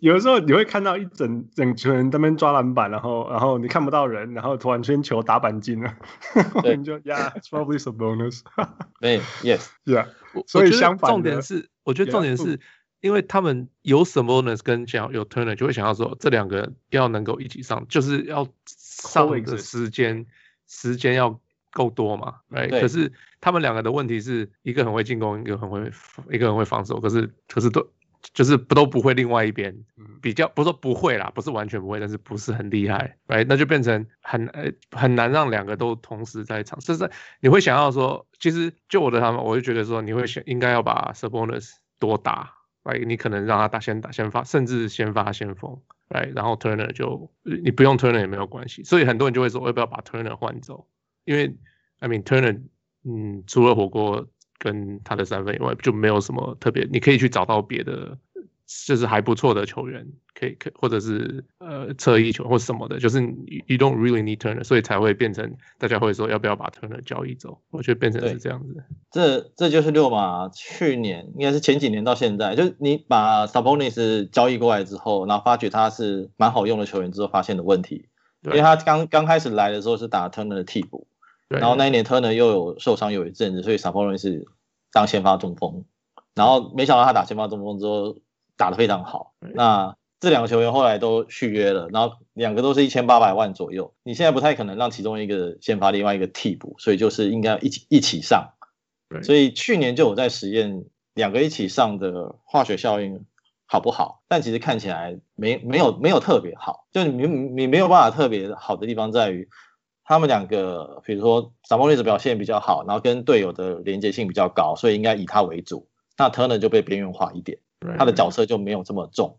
有的时候你会看到一整整群人在那边抓篮板，然后然后你看不到人，然后突然间球打板进了，对你就 Yeah，it's probably so bonus。对，Yes，Yeah。所以相反，重点是，我觉得重点是因为他们有 Sabonis 跟想有 Turner，就会想要说这两个要能够一起上，就是要上的时间时间要够多嘛，对。可是他们两个的问题是一个很会进攻，一个很会一个很会防守，可是可是都。就是不都不会，另外一边比较不是说不会啦，不是完全不会，但是不是很厉害，哎，那就变成很呃很难让两个都同时在场。就是你会想要说，其实就我的他们，我就觉得说你会想应该要把 Sabonis 多打，你可能让他打先打先发，甚至先发先锋，哎，然后 Turner 就你不用 Turner 也没有关系。所以很多人就会说我，要不要把 Turner 换走？因为 I mean Turner，嗯，除了火锅。跟他的三分以外，就没有什么特别。你可以去找到别的，就是还不错的球员，可以可或者是呃侧翼球或什么的，就是 you don't really need Turner，所以才会变成大家会说要不要把 Turner 交易走？我觉得变成是这样子。这这就是六马去年应该是前几年到现在，就是你把 Sabonis 交易过来之后，然后发觉他是蛮好用的球员之后发现的问题，因为他刚刚开始来的时候是打 Turner 的替补。然后那一年 Turner 又有受伤有一阵子，所以 Sabonis 是当先发中锋。然后没想到他打先发中锋之后打得非常好。那这两个球员后来都续约了，然后两个都是一千八百万左右。你现在不太可能让其中一个先发，另外一个替补，所以就是应该一起一起上。所以去年就有在实验两个一起上的化学效应好不好？但其实看起来没没有没有特别好，就你你没有办法特别好的地方在于。他们两个，比如说 Sabonis 表现比较好，然后跟队友的连接性比较高，所以应该以他为主。那 Turner 就被边缘化一点，他的角色就没有这么重。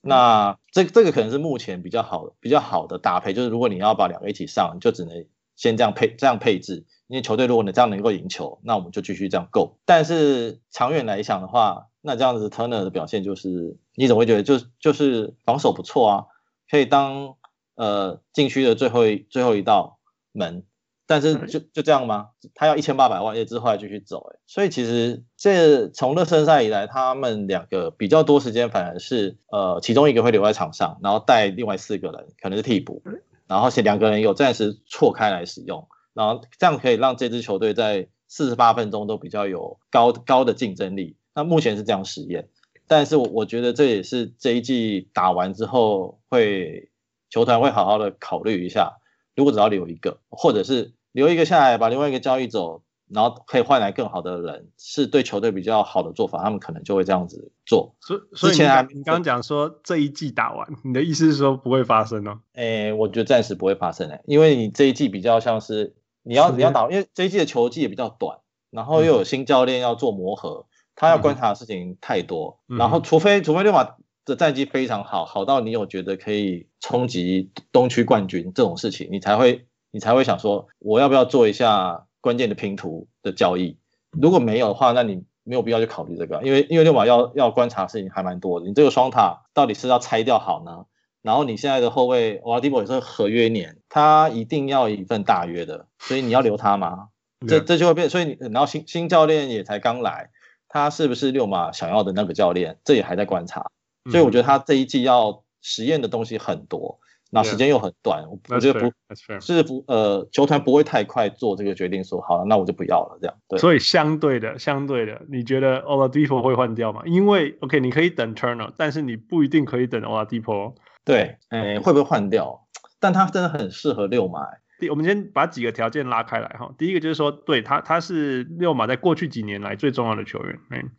那这这个可能是目前比较好比较好的搭配，就是如果你要把两个一起上，你就只能先这样配这样配置。因为球队如果你这样能够赢球，那我们就继续这样够。但是长远来讲的话，那这样子 Turner 的表现就是，你总会觉得就就是防守不错啊，可以当呃禁区的最后一最后一道门，但是就就这样吗？他要一千八百万，也之后来继续走，欸，所以其实这从热身赛以来，他们两个比较多时间，反而是呃，其中一个会留在场上，然后带另外四个人，可能是替补，然后是两个人有暂时错开来使用，然后这样可以让这支球队在四十八分钟都比较有高高的竞争力。那目前是这样实验，但是我我觉得这也是这一季打完之后会球团会好好的考虑一下。如果只要留一个，或者是留一个下来，把另外一个交易走，然后可以换来更好的人，是对球队比较好的做法，他们可能就会这样子做。所以，所以你刚你刚刚讲说这一季打完，你的意思是说不会发生哦？诶，我觉得暂时不会发生诶，因为你这一季比较像是你要你要打，因为这一季的球季也比较短，然后又有新教练要做磨合，他要观察的事情太多，然后除非除非六马的战绩非常好，好到你有觉得可以冲击东区冠军这种事情，你才会你才会想说，我要不要做一下关键的拼图的交易？如果没有的话，那你没有必要去考虑这个，因为因为六马要要观察的事情还蛮多的。你这个双塔到底是要拆掉好呢？然后你现在的后卫 Oladipo 也是合约年，他一定要一份大约的，所以你要留他吗？这这就会变，所以你然后新新教练也才刚来，他是不是六马想要的那个教练？这也还在观察。所以我觉得他这一季要实验的东西很多，那时间又很短我觉得不是不呃，球团不会太快做这个决定，说好了，那我就不要了这样。对，所以相对的，相对的，你觉得 Oladipo 会换掉吗？因为 OK，你可以等 Turner，但是你不一定可以等 Oladipo。对，哎，会不会换掉？但他真的很适合六马。第，我们先把几个条件拉开来哈。第一个就是说，对他，他是六马在过去几年来最重要的球员。嗯。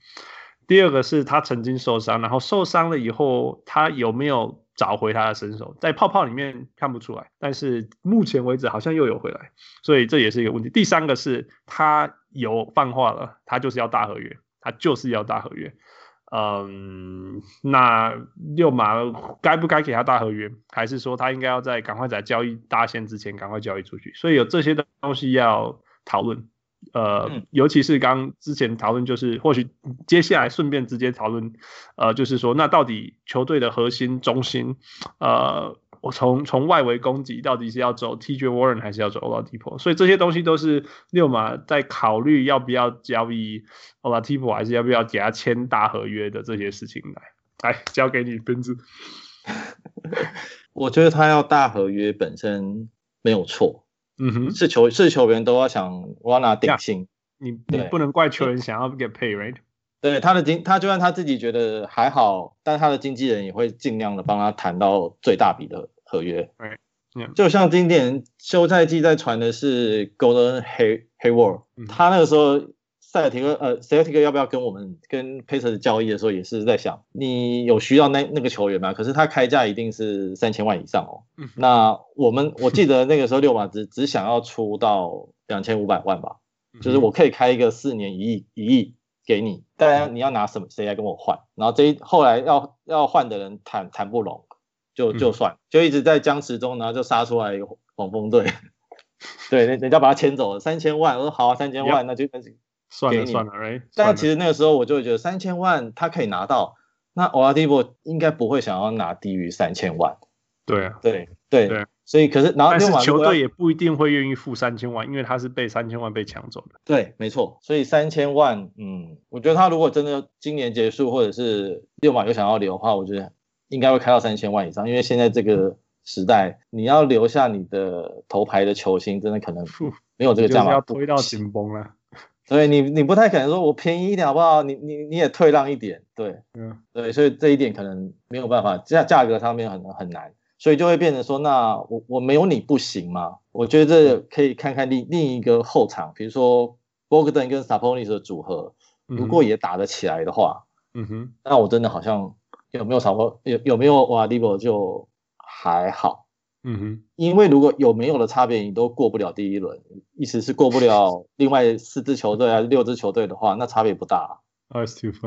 第二个是他曾经受伤，然后受伤了以后，他有没有找回他的身手？在泡泡里面看不出来，但是目前为止好像又有回来，所以这也是一个问题。第三个是他有放话了，他就是要大合约，他就是要大合约。嗯，那六马该不该给他大合约？还是说他应该要在赶快在交易大限之前赶快交易出去？所以有这些东西要讨论。呃，尤其是刚之前讨论，就是或许接下来顺便直接讨论，呃，就是说，那到底球队的核心中心，呃，我从从外围攻击到底是要走 TJ Warren 还是要走 Oladipo，所以这些东西都是六马在考虑要不要交易 Oladipo 还是要不要给他签大合约的这些事情来。来，交给你，斌子。我觉得他要大合约本身没有错，嗯哼，是球是球员都要想我要拿顶薪，你你不能怪球员想要 get paid，right？对他的经，他就算他自己觉得还好，但他的经纪人也会尽量的帮他谈到最大笔的合约。就像今年休赛季在传的是 Golden Hayward，他那个时候塞尔提克呃塞尔提克要不要跟我们跟 Pacers 交易的时候，也是在想你有需要那那个球员吗？可是他开价一定是三千万以上哦。嗯、那我们我记得那个时候六马只只想要出到两千五百万吧，就是我可以开一个四年一亿一亿。给你，当然你要拿什么谁来跟我换？然后这一后来要要换的人谈谈不拢，就就算就一直在僵持中，然后就杀出来一个黄蜂队，对，人人家把他签走了三千万，我说好啊，三千万那就那就算了算了，right？但其实那个时候我就会觉得三千万他可以拿到，那 Oladipo 应该不会想要拿低于三千万，对啊，对对。对所以，可是然后，球队也不一定会愿意付三千万，因为他是被三千万被抢走的。对，没错。所以三千万，嗯，我觉得他如果真的今年结束，或者是六马又想要留的话，我觉得应该会开到三千万以上。因为现在这个时代，你要留下你的头牌的球星，真的可能 没有这个价码，要推到紧绷了。所以你你不太可能说我便宜一点好不好？你你你也退让一点，对，嗯，对，所以这一点可能没有办法，价价格上面很很难。所以就会变成说，那我我没有你不行吗？我觉得这可以看看另另一个后场，比如说 Bogdan 跟 Saponis 的组合，如果也打得起来的话，嗯哼，那我真的好像有没有超过有有没有 Oladipo 就还好，嗯哼，因为如果有没有的差别，你都过不了第一轮，意思是过不了 另外四支球队还是六支球队的话，那差别不大。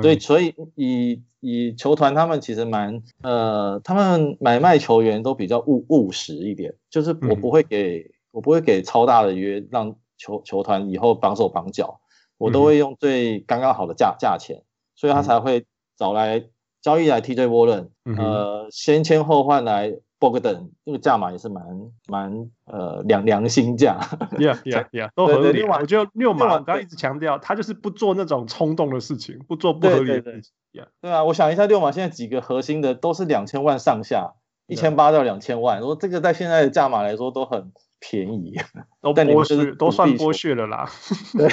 对，所以以以球团他们其实蛮呃，他们买卖球员都比较务务实一点，就是我不会给、嗯、我不会给超大的约，让球球团以后绑手绑脚，我都会用最刚刚好的价价钱，所以他才会找来交易来 TJ Warren，呃，先签后换来。Bogdan 那个价码也是蛮蛮呃良良心价，Yeah Yeah Yeah，都合理。我觉得六马刚刚一直强调，他就是不做那种冲动的事情，不做不合理的事情。Yeah. 对啊，我想一下，六马现在几个核心的都是两千万上下，一千八到两千万，如果这个在现在的价码来说都很便宜，都 剥削，都算剥削了啦。对，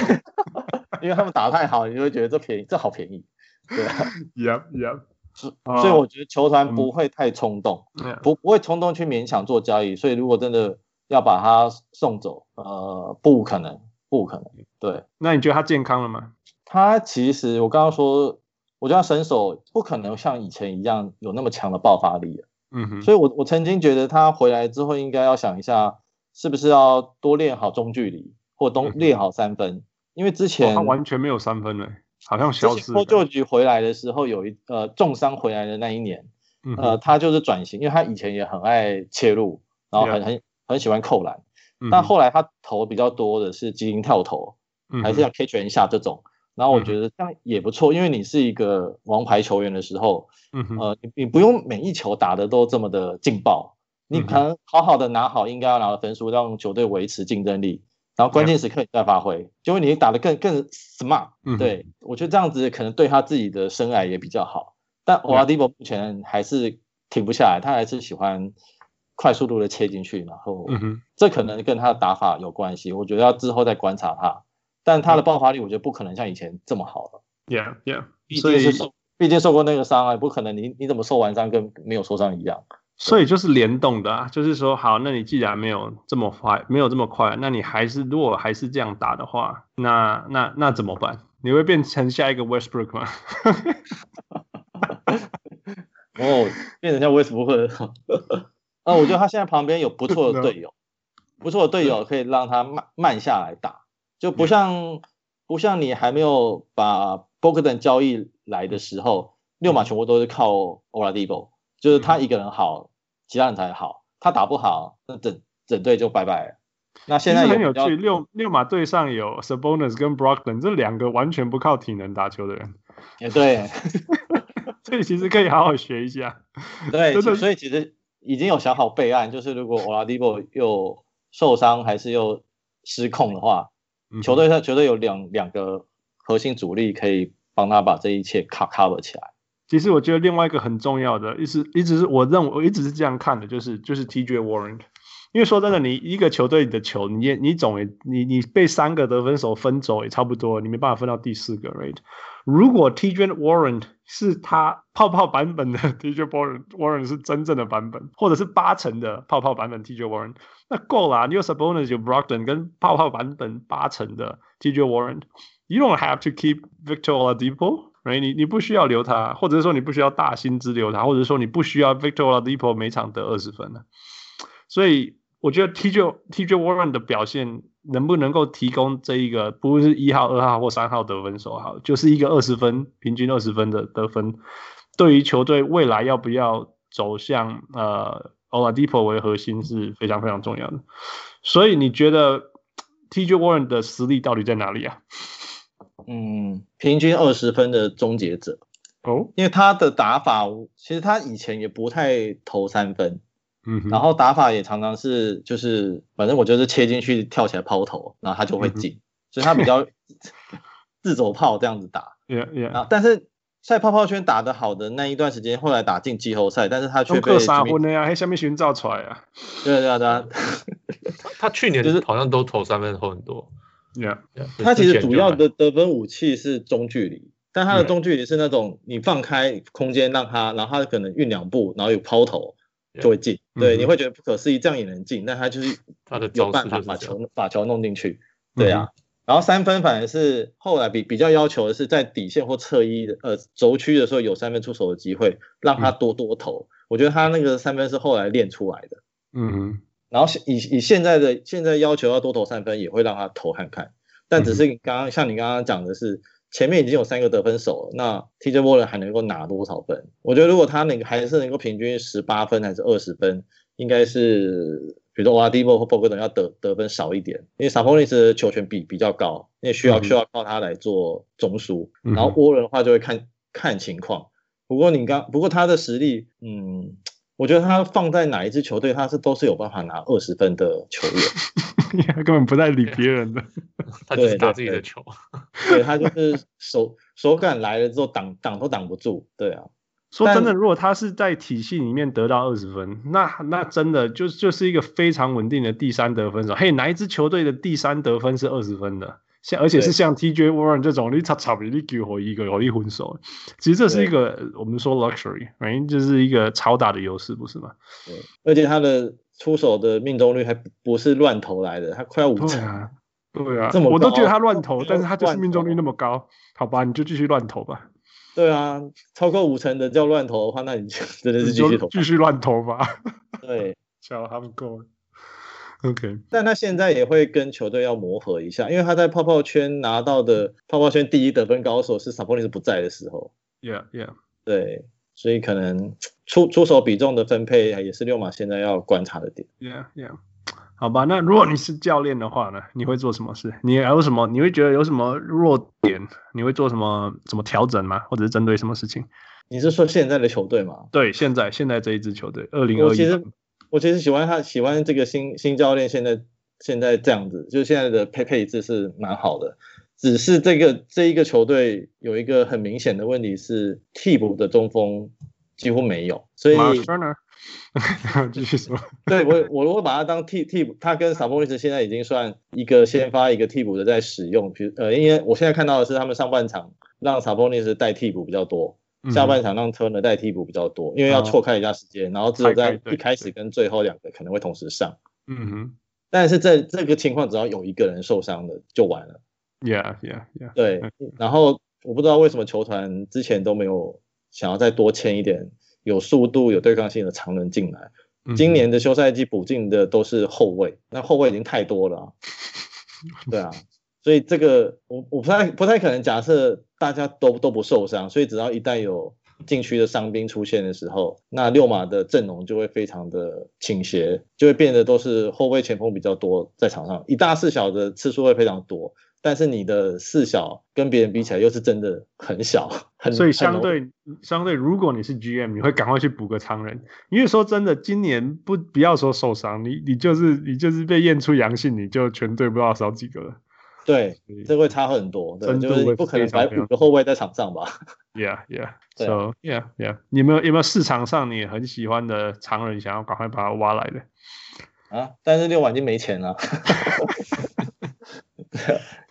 因为他们打太好，你就会觉得这便宜，这好便宜。对啊，Yeah Yeah。所以我觉得球团不会太冲动，嗯、不不会冲动去勉强做交易。所以如果真的要把他送走，呃，不可能，不可能。对，那你觉得他健康了吗？他其实我刚刚说，我觉得他身手不可能像以前一样有那么强的爆发力。嗯哼。所以我我曾经觉得他回来之后应该要想一下，是不是要多练好中距离，或多练好三分，嗯、因为之前、哦、他完全没有三分了。好像消失。破旧局回来的时候，有一呃重伤回来的那一年，呃，他就是转型，因为他以前也很爱切入，然后很很很喜欢扣篮，但后来他投比较多的是基因跳投，还是要 catch 一下这种，然后我觉得这样也不错，因为你是一个王牌球员的时候，呃，你你不用每一球打得都这么的劲爆，你可能好好的拿好应该要拿的分数，让球队维持竞争力。然后关键时刻你再发挥，就会你打得更更 smart。对，我觉得这样子可能对他自己的生涯也比较好。但 Oladipo 目前还是停不下来，他还是喜欢快速度的切进去，然后这可能跟他的打法有关系。我觉得要之后再观察他，但他的爆发力我觉得不可能像以前这么好了。Yeah, yeah。毕竟是受，毕竟受过那个伤啊，不可能你你怎么受完伤跟没有受伤一样。所以就是联动的啊，就是说，好，那你既然没有这么快，没有这么快，那你还是如果还是这样打的话，那那那怎么办？你会变成下一个 Westbrook 吗？哦，变成像 Westbrook 啊，我觉得他现在旁边有不错的队友，不错的队友可以让他慢慢下来打，就不像不像你还没有把 Bogdan 交易来的时候，六马全部都是靠 Oladipo。就是他一个人好，其他人才好。他打不好，那整整队就拜拜了。那现在很有趣，六六马队上有 Sabonis 跟 Brogdon 这两个完全不靠体能打球的人。也对，所以其实可以好好学一下。对，所以其实已经有想好备案，就是如果 Oladipo 又受伤还是又失控的话，嗯、球队他绝对有两两个核心主力可以帮他把这一切 cover 起来。其实我觉得另外一个很重要的，一直一直是我认为我一直是这样看的，就是就是 TJ Warren。因为说真的，你一个球队的球，你也你总也你你被三个得分手分走也差不多，你没办法分到第四个，right？如果 TJ Warren 是他泡泡版本的 TJ Warren，Warren 是真正的版本，或者是八成的泡泡版本 TJ Warren，那够了。你有 Sabonis 有 Brogdon 跟泡泡版本八成的 TJ Warren，you don't have to keep Victor Oladipo 哎你你不需要留他，或者是说你不需要大薪资留他，或者是说你不需要 Victor Oladipo 每场得二十分呢？所以。我觉得 TJ TJ Warren 的表现能不能够提供这一个，不是一号、二号或三号得分手好，就是一个二十分平均二十分的得分，对于球队未来要不要走向呃 Oladipo 为核心是非常非常重要的。所以你觉得 TJ Warren 的实力到底在哪里啊？嗯，平均二十分的终结者哦，因为他的打法其实他以前也不太投三分。嗯，然后打法也常常是，就是反正我就是切进去跳起来抛投，然后他就会进，嗯、所以他比较 自走炮这样子打。Yeah, yeah. 然后但是在泡泡圈打得好的那一段时间，后来打进季后赛，但是他却被杀昏了呀，还下面寻找出来啊。对对对，他他去年就是好像都投三分投很多。Yeah, yeah. 他其实主要的得分武器是中距离，但他的中距离是那种你放开空间让他，然后他可能运两步，然后有抛投。就会进对，嗯、你会觉得不可思议，这样也能进，但他就是他的有办法把球把球弄进去，对啊。嗯、然后三分反而是后来比比较要求的是在底线或侧翼的呃轴区的时候有三分出手的机会，让他多多投。嗯、我觉得他那个三分是后来练出来的，嗯哼。然后以以现在的现在要求要多投三分，也会让他投看看，但只是刚刚像你刚刚讲的是。前面已经有三个得分手了，那 TJ Warren 还能够拿多少分？我觉得如果他能还是能够平均十八分还是二十分，应该是比如说 Oladipo 或 Bogdan 要得得分少一点，因为 Sabonis 的球权比比较高，因为需要需要靠他来做中枢，嗯、然后 Warren 的话就会看看情况。不过你刚不过他的实力，嗯。我觉得他放在哪一支球队，他是都是有办法拿二十分的球员，他根本不在理别人的，他就是打自己的球，对，他就是手手感来了之后挡挡都挡不住，对啊。说真的，如果他是在体系里面得到二十分，那那真的就就是一个非常稳定的第三得分手。嘿，哪一支球队的第三得分是二十分的？像而且是像 TJ Warren 这种，你差差比你给我一个容易混手，其实这是一个我们说 luxury，反正就是一个超大的优势，不是吗？对，而且他的出手的命中率还不是乱投来的，他快要五成啊，对啊，我都觉得他乱投，但是他就是命中率那么高，好吧，你就继续乱投吧。对啊，超过五成的叫乱投的话，那你就 真的是继续投，继续乱投吧。对，瞧他们够了。OK，但他现在也会跟球队要磨合一下，因为他在泡泡圈拿到的泡泡圈第一得分高手是 Sabonis 不在的时候。Yeah, yeah，对，所以可能出出手比重的分配也是六马现在要观察的点。Yeah, yeah，好吧，那如果你是教练的话呢，你会做什么事？你还有什么？你会觉得有什么弱点？你会做什么？怎么调整吗？或者是针对什么事情？你是说现在的球队吗？对，现在现在这一支球队，二零二一。我其实喜欢他，喜欢这个新新教练现在现在这样子，就现在的配配置是蛮好的。只是这个这一个球队有一个很明显的问题是替补的中锋几乎没有，所以 继续说，对我我如果把他当替替补，他跟 Sabonis 现在已经算一个先发一个替补的在使用，比如呃，因为我现在看到的是他们上半场让 Sabonis 带替补比较多。下半场让 Turner 代替补比较多，因为要错开一下时间，然后只有在一开始跟最后两个可能会同时上。嗯哼，但是在这个情况，只要有一个人受伤了就完了。Yeah, yeah, yeah。对，然后我不知道为什么球团之前都没有想要再多签一点有速度、有对抗性的常人进来。今年的休赛季补进的都是后卫，那后卫已经太多了。对啊。所以这个我我不太不太可能假设大家都都不受伤，所以只要一旦有禁区的伤兵出现的时候，那六马的阵容就会非常的倾斜，就会变得都是后卫前锋比较多在场上，以大四小的次数会非常多。但是你的四小跟别人比起来又是真的很小，很所以相对相对，如果你是 GM，你会赶快去补个常人，因为说真的，今年不不要说受伤，你你就是你就是被验出阳性，你就全队不知道少几个了。对，这会差很多，对，就是不可能摆五个后卫在场上吧？Yeah, yeah, so yeah, yeah。你有没有有没有市场上你很喜欢的常人，想要赶快把他挖来的？啊，但是六晚已经没钱了。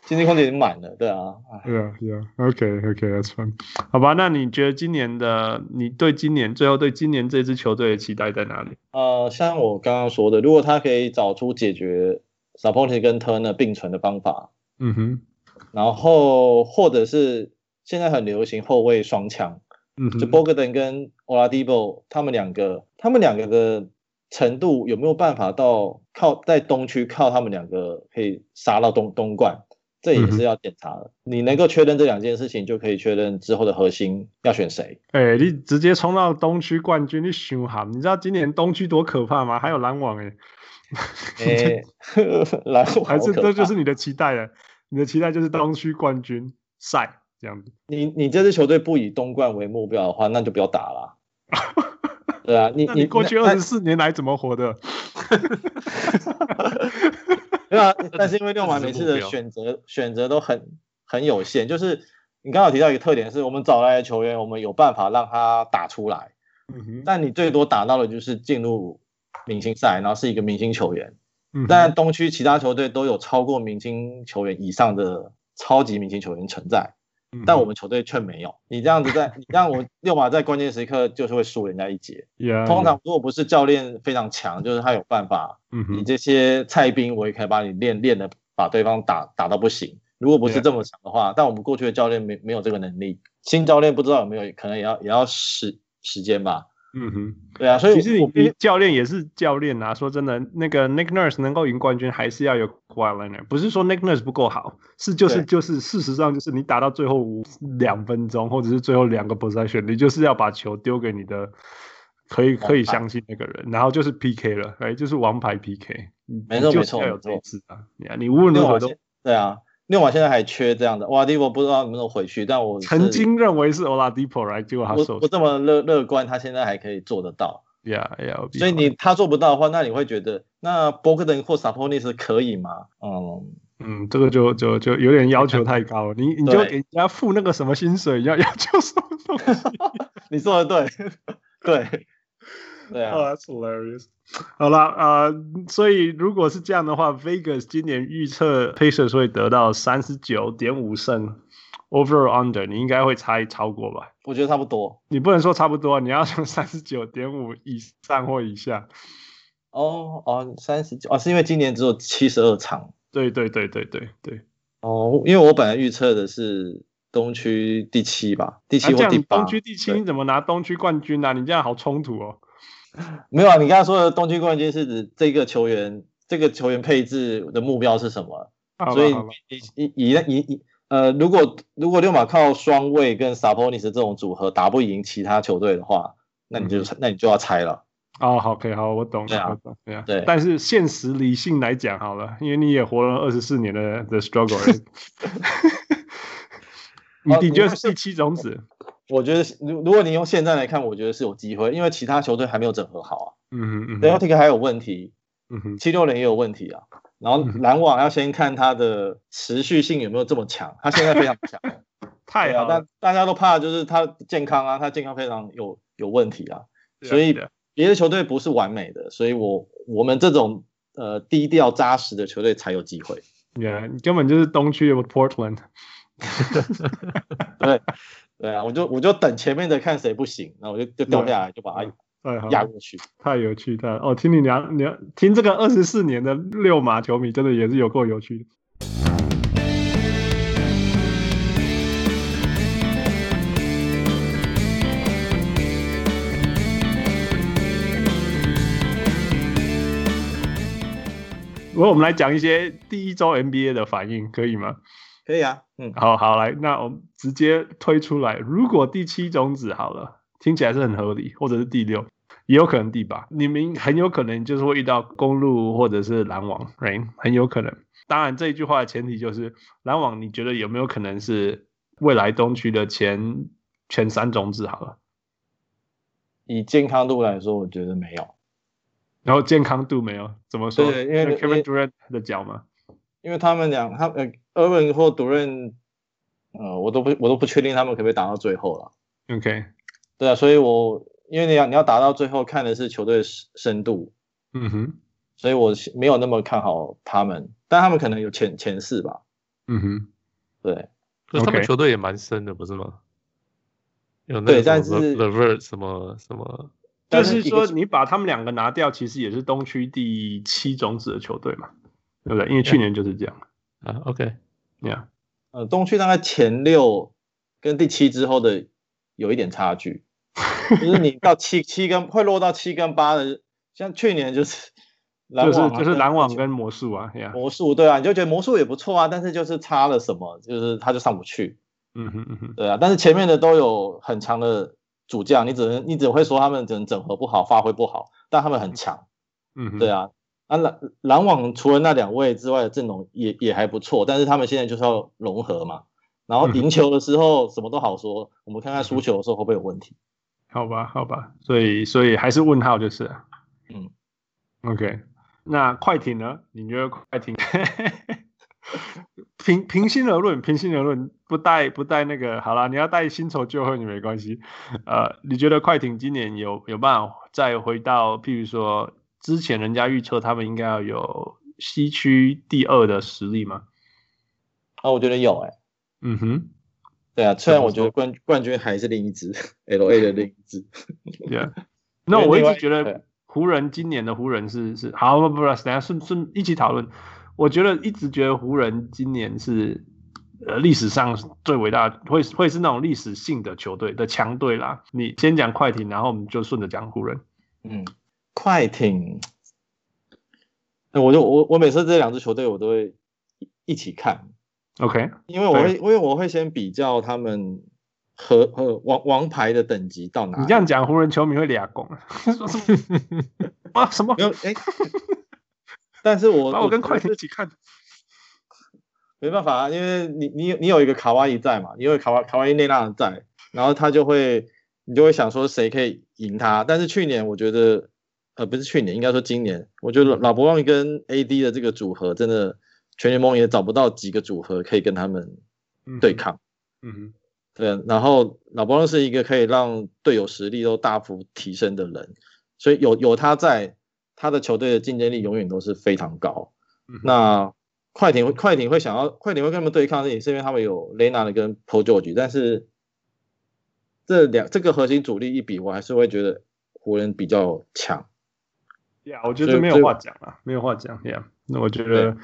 经济空间已经满了，对啊，对啊，对啊，OK，OK，That's fine。好吧，那你觉得今年的你对今年最后对今年这支球队的期待在哪里？呃，像我刚刚说的，如果他可以找出解决 s a p o n i 跟 Turner 并存的方法，嗯哼，然后或者是现在很流行后卫双枪，嗯哼，就 Bogdan 跟 Oladipo 他们两个，他们两个的。程度有没有办法到靠在东区靠他们两个可以杀到东东冠，这也是要检查的。嗯、你能够确认这两件事情，就可以确认之后的核心要选谁。哎、欸，你直接冲到东区冠军，你想哈？你知道今年东区多可怕吗？还有篮网哎、欸，篮网还是这就是你的期待了？你的期待就是东区冠军赛这样子。你你这支球队不以东冠为目标的话，那就不要打了。对啊，你 你过去二十四年来怎么活的？对啊，但是因为六马每次的选择选择都很很有限，就是你刚好提到一个特点，是我们找来的球员，我们有办法让他打出来，嗯哼，但你最多打到的就是进入明星赛，然后是一个明星球员，嗯，但东区其他球队都有超过明星球员以上的超级明星球员存在。但我们球队却没有。你这样子在，你让我 六马在关键时刻就是会输人家一截。Yeah, 通常如果不是教练非常强，就是他有办法，你这些菜兵我也可以把你练练的把对方打打到不行。如果不是这么强的话，但我们过去的教练没没有这个能力，新教练不知道有没有，可能也要也要时时间吧。嗯哼，对啊，所以其实你教练也是教练啊。说真的，那个 Nick Nurse 能够赢冠军，还是要有 Kawhi Leonard。不是说 Nick Nurse 不够好，是就是就是事实上就是你打到最后五两分钟，或者是最后两个 possession，你就是要把球丢给你的可以可以相信那个人，然后就是 PK 了，哎，就是王牌 PK。没错没错，要有这一次啊！你无论如何都对啊。六马现在还缺这样的，哇！迪波不知道能不能回去，但我曾经认为是欧拉迪波来，结果他受伤。我这么乐乐观，他现在还可以做得到。呀呀，所以你他做不到的话，那你会觉得那博克登或萨波尼斯可以吗？嗯嗯，这个就就就有点要求太高了。你你就给人家付那个什么薪水，要要求什么东西？你说的对，对。对啊，哦、oh,，That's hilarious。好了，呃，所以如果是这样的话，Vegas 今年预测 Pacers 会得到三十九点五胜，Over or Under，你应该会猜超过吧？我觉得差不多。你不能说差不多，你要从 三十九点五以上或以下。哦哦，三十九哦，是因为今年只有七十二场。对对对对对对。哦，因为我本来预测的是东区第七吧，第七或第八。啊、东区第七，你怎么拿东区冠军呢、啊？你这样好冲突哦。没有啊，你刚才说的东区冠军是指这个球员，这个球员配置的目标是什么？所以以以以以呃，如果如果六马靠双卫跟 Sabonis 这种组合打不赢其他球队的话，那你就、嗯、那你就要猜了。哦，好，可以，好，我懂了。对啊，对啊，对。但是现实理性来讲，好了，因为你也活了二十四年的的 struggle，你的确是第七种子。我觉得，如如果你用现在来看，我觉得是有机会，因为其他球队还没有整合好啊。嗯嗯嗯。Celtics 还有问题，嗯哼，七六人也有问题啊。然后篮网要先看他的持续性有没有这么强，他现在非常强。太好了。但大家都怕就是他健康啊，他健康非常有有问题啊。所以别的球队不是完美的，所以我我们这种呃低调扎实的球队才有机会。Yeah，你根本就是东区的 Portland。对。对啊，我就我就等前面的看谁不行，然后我就就掉下来，就把他压过去。太有趣，太哦！听你聊，聊听这个二十四年的六马球迷，真的也是有够有趣的。不过我们来讲一些第一周 NBA 的反应，可以吗？可以啊，嗯，好好来，那我们直接推出来。如果第七种子好了，听起来是很合理，或者是第六，也有可能第八。你们很有可能就是会遇到公路或者是篮网，right? 很有可能。当然这一句话的前提就是篮网，你觉得有没有可能是未来东区的前前三种子？好了，以健康度来说，我觉得没有。然后健康度没有怎么说？对，因为 Kevin Durant 的脚嘛，因为他们俩，他呃，Irving 或 Durant，呃，我都不我都不确定他们可不可以打到最后了。OK，对啊，所以我因为你要你要打到最后，看的是球队深度，嗯哼，所以我没有那么看好他们，但他们可能有前前四吧。嗯哼，对，可是他们球队也蛮深的，不是吗？有对，但是 Levert 什么什么。就是说，你把他们两个拿掉，其实也是东区第七种子的球队嘛，对不对？因为去年就是这样。啊，OK，Yeah，呃，东区大概前六跟第七之后的有一点差距，就是你到七七跟会落到七跟八的，像去年就是 篮网，就是就是篮网跟魔术啊，魔术对啊，你就觉得魔术也不错啊，但是就是差了什么，就是他就上不去。嗯哼嗯哼，对啊，但是前面的都有很强的。主将，你只能你只会说他们整整合不好，发挥不好，但他们很强。嗯，对啊。啊篮篮网除了那两位之外的阵容也也还不错，但是他们现在就是要融合嘛。然后赢球的时候什么都好说，嗯、我们看看输球的时候会不会有问题？好吧，好吧。所以所以还是问号就是。嗯。OK，那快艇呢？你觉得快艇？平平心而论，平心而论，不带不带那个好了，你要带新仇旧恨也没关系。呃，你觉得快艇今年有有办法再回到，譬如说之前人家预测他们应该要有西区第二的实力吗？啊，我觉得有哎、欸。嗯哼，对啊，虽然我觉得冠冠军还是另一支 LA 的另一支。对啊，那我一直觉得湖人今年的湖人是是好不不，等下顺顺一起讨论。我觉得一直觉得湖人今年是呃历史上最伟大，会会是那种历史性的球队的强队啦。你先讲快艇，然后我们就顺着讲湖人。嗯，快艇，我就我我每次这两支球队我都会一起看。OK，因为我会因为我会先比较他们和和王王牌的等级到哪里。你这样讲，湖人球迷会俩拱 啊？什么？没有哎。但是我把我跟快艇一起看，没办法啊，因为你你你有一个卡哇伊在嘛，因为卡哇卡哇伊内纳在，然后他就会你就会想说谁可以赢他。但是去年我觉得，呃，不是去年，应该说今年，我觉得老伯旺跟 AD 的这个组合真的全联盟也找不到几个组合可以跟他们对抗。嗯哼，对，然后老伯旺是一个可以让队友实力都大幅提升的人，所以有有他在。他的球队的竞争力永远都是非常高。嗯、那快艇快艇会想要快艇会跟他们对抗，也是因为他们有雷纳的跟 Paul George，但是这两这个核心主力一比，我还是会觉得湖人比较强。呀，我觉得没有话讲啊，没有话讲。呀，那我觉得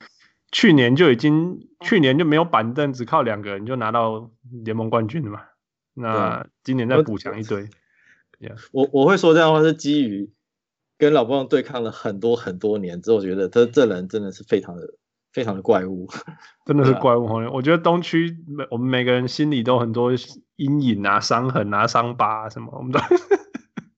去年就已经去年就没有板凳，只靠两个人就拿到联盟冠军了嘛。那今年再补强一堆。呀，我我会说这样的话是基于。跟老布朗对抗了很多很多年之后，觉得他这人真的是非常的非常的怪物，真的是怪物。我觉得东区每我们每个人心里都很多阴影啊、伤痕啊、伤疤啊什么，我们都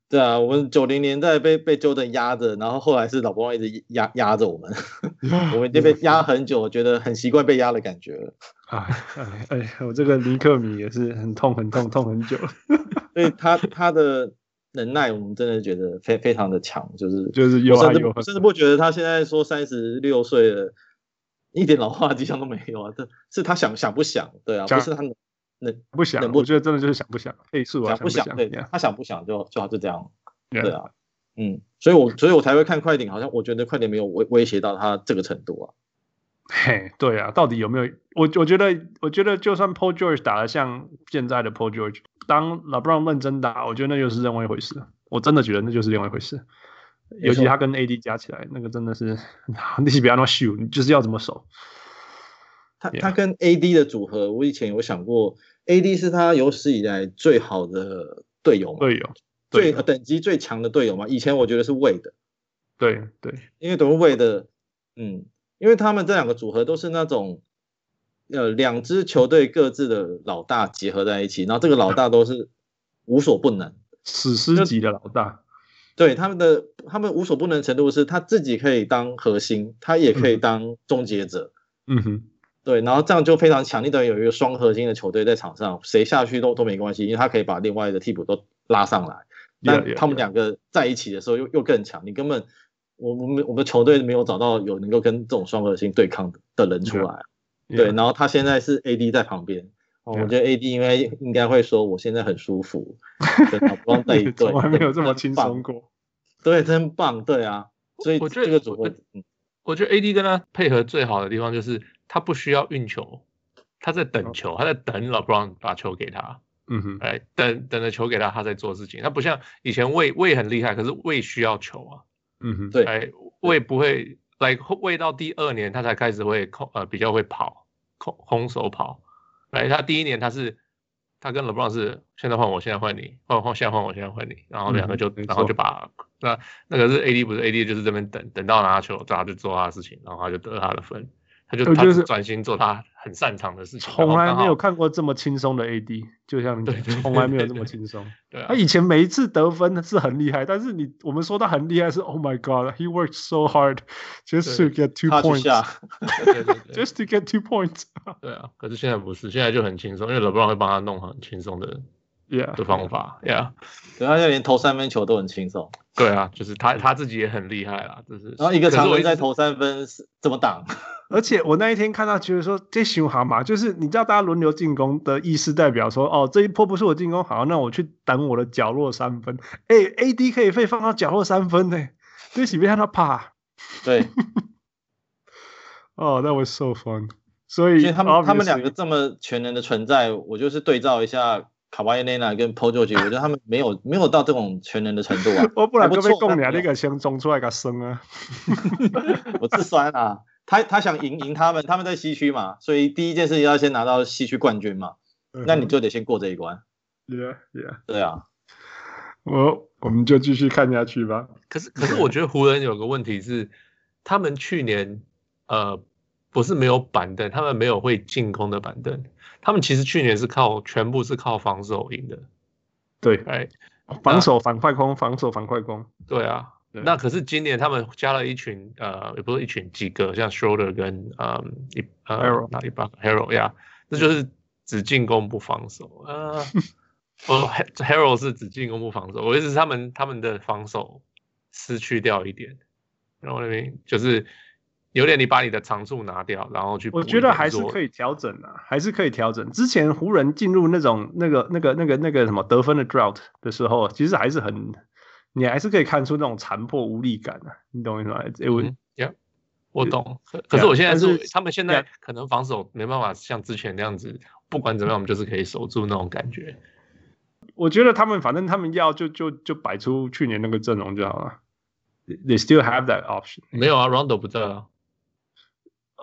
对啊。我们九零年代被被 Jordan 压着，然后后来是老布朗一直压压着我们，我们这边压很久，我觉得很习惯被压的感觉了。哎哎哎，我这个尼克米也是很痛很痛痛很久，所以他他的。能耐，我们真的觉得非非常的强，就是就是有甚至，甚至不觉得他现在说三十六岁了，一点老化迹象都没有啊，这是他想想不想，对啊，不是他能不想，我觉得真的就是想不想，配速啊，想不想，对，他想不想就就就这样，对啊，嗯，所以我所以我才会看快艇，好像我觉得快艇没有威威胁到他这个程度啊，嘿，对啊，到底有没有？我我觉得我觉得就算 Paul George 打得像现在的 Paul George。当 LeBron 认真打，我觉得那就是另外一回事。我真的觉得那就是另外一回事。尤其他跟 AD 加起来，那个真的是 你是不要那么秀，你就是要怎么守。他他跟 AD 的组合，我以前有想过，AD 是他有史以来最好的队友嘛？队友，最等级最强的队友嘛？以前我觉得是 Wade。对对，因为都是魏的嗯，因为他们这两个组合都是那种。呃，两支球队各自的老大结合在一起，然后这个老大都是无所不能，史诗级的老大。对，他们的他们无所不能程度是，他自己可以当核心，他也可以当终结者，嗯哼，对，然后这样就非常强，力等于有一个双核心的球队在场上，谁下去都都没关系，因为他可以把另外的替补都拉上来。那他们两个在一起的时候又又更强，你根本我我们我们球队没有找到有能够跟这种双核心对抗的人出来。对，然后他现在是 AD 在旁边。哦，我觉得 AD 应该应该会说，我现在很舒服，对，不用带一队，从来没有这么轻松过。对，真棒，对啊。所以我觉得这个组合，我觉得 AD 跟他配合最好的地方就是他不需要运球，他在等球，他在等 LeBron 把球给他。嗯哼，哎，等等着球给他，他在做事情。他不像以前魏魏很厉害，可是魏需要球啊。嗯哼，对，哎，魏不会来魏到第二年他才开始会空呃比较会跑空空手跑。哎，他第一年他是，他跟 LeBron 是，现在换我，现在换你，换换现在换我，现在换你，然后两个就，嗯、然后就把那那个是 AD 不是 AD 就是这边等等到拿球，他就做他的事情，然后他就得他的分，他就他就专心做他很擅长的事情。从来没有看过这么轻松的 AD，就像你讲，从来没有这么轻松。对啊，他以前每一次得分是很厉害，但是你我们说他很厉害是 Oh my God，he worked so hard just to get two points，just to get two points。对啊，可是现在不是，现在就很轻松，因为 LeBron 会帮他弄很轻松的，yeah 的方法，yeah，对，他就连投三分球都很轻松。对啊，就是他他自己也很厉害啦，就是然后一个常人在投三分怎么挡？而且我那一天看到，觉得说这熊蛤蟆就是你知道，大家轮流进攻的意思代表说，哦，这一波不是我进攻好，那我去挡我的角落三分。哎，AD 可以被放到角落三分呢，这岂不让他怕？对。哦，那 was so fun。所以他们他们两个这么全能的存在，我就是对照一下卡瓦伊内纳跟 Paul George，我觉得他们没有 没有到这种全能的程度啊。我不然各位共鸟那个先中出来个生啊。我自酸啊。他他想赢赢他们，他们在西区嘛，所以第一件事情要先拿到西区冠军嘛，嗯、那你就得先过这一关。Yeah, yeah. 对啊。我我们就继续看下去吧。可是可是我觉得湖人有个问题是，他们去年呃不是没有板凳，他们没有会进攻的板凳，他们其实去年是靠全部是靠防守赢的。对，哎，防守反快攻，防守反快攻。对啊。那可是今年他们加了一群呃，也不是一群几个，像 Schroeder 跟呃一呃哪里吧 Harrell 呀，这就是只进攻不防守。呃，哦 Harrell 是只进攻不防守，我意思是他们他们的防守失去掉一点，然后那边就是有点你把你的长处拿掉，然后去。我觉得还是可以调整啊，还是可以调整。之前湖人进入那种那个那个那个那个什么得分的 drought 的时候，其实还是很。你还是可以看出那种残破无力感的、啊，你懂我意思吗？因为、嗯，我懂。可可是我现在是，是他们现在可能防守没办法像之前那样子，不管怎么样，我们就是可以守住那种感觉。我觉得他们反正他们要就就就摆出去年那个阵容就好了。They still have that option。没有啊，Rondo 不在啊。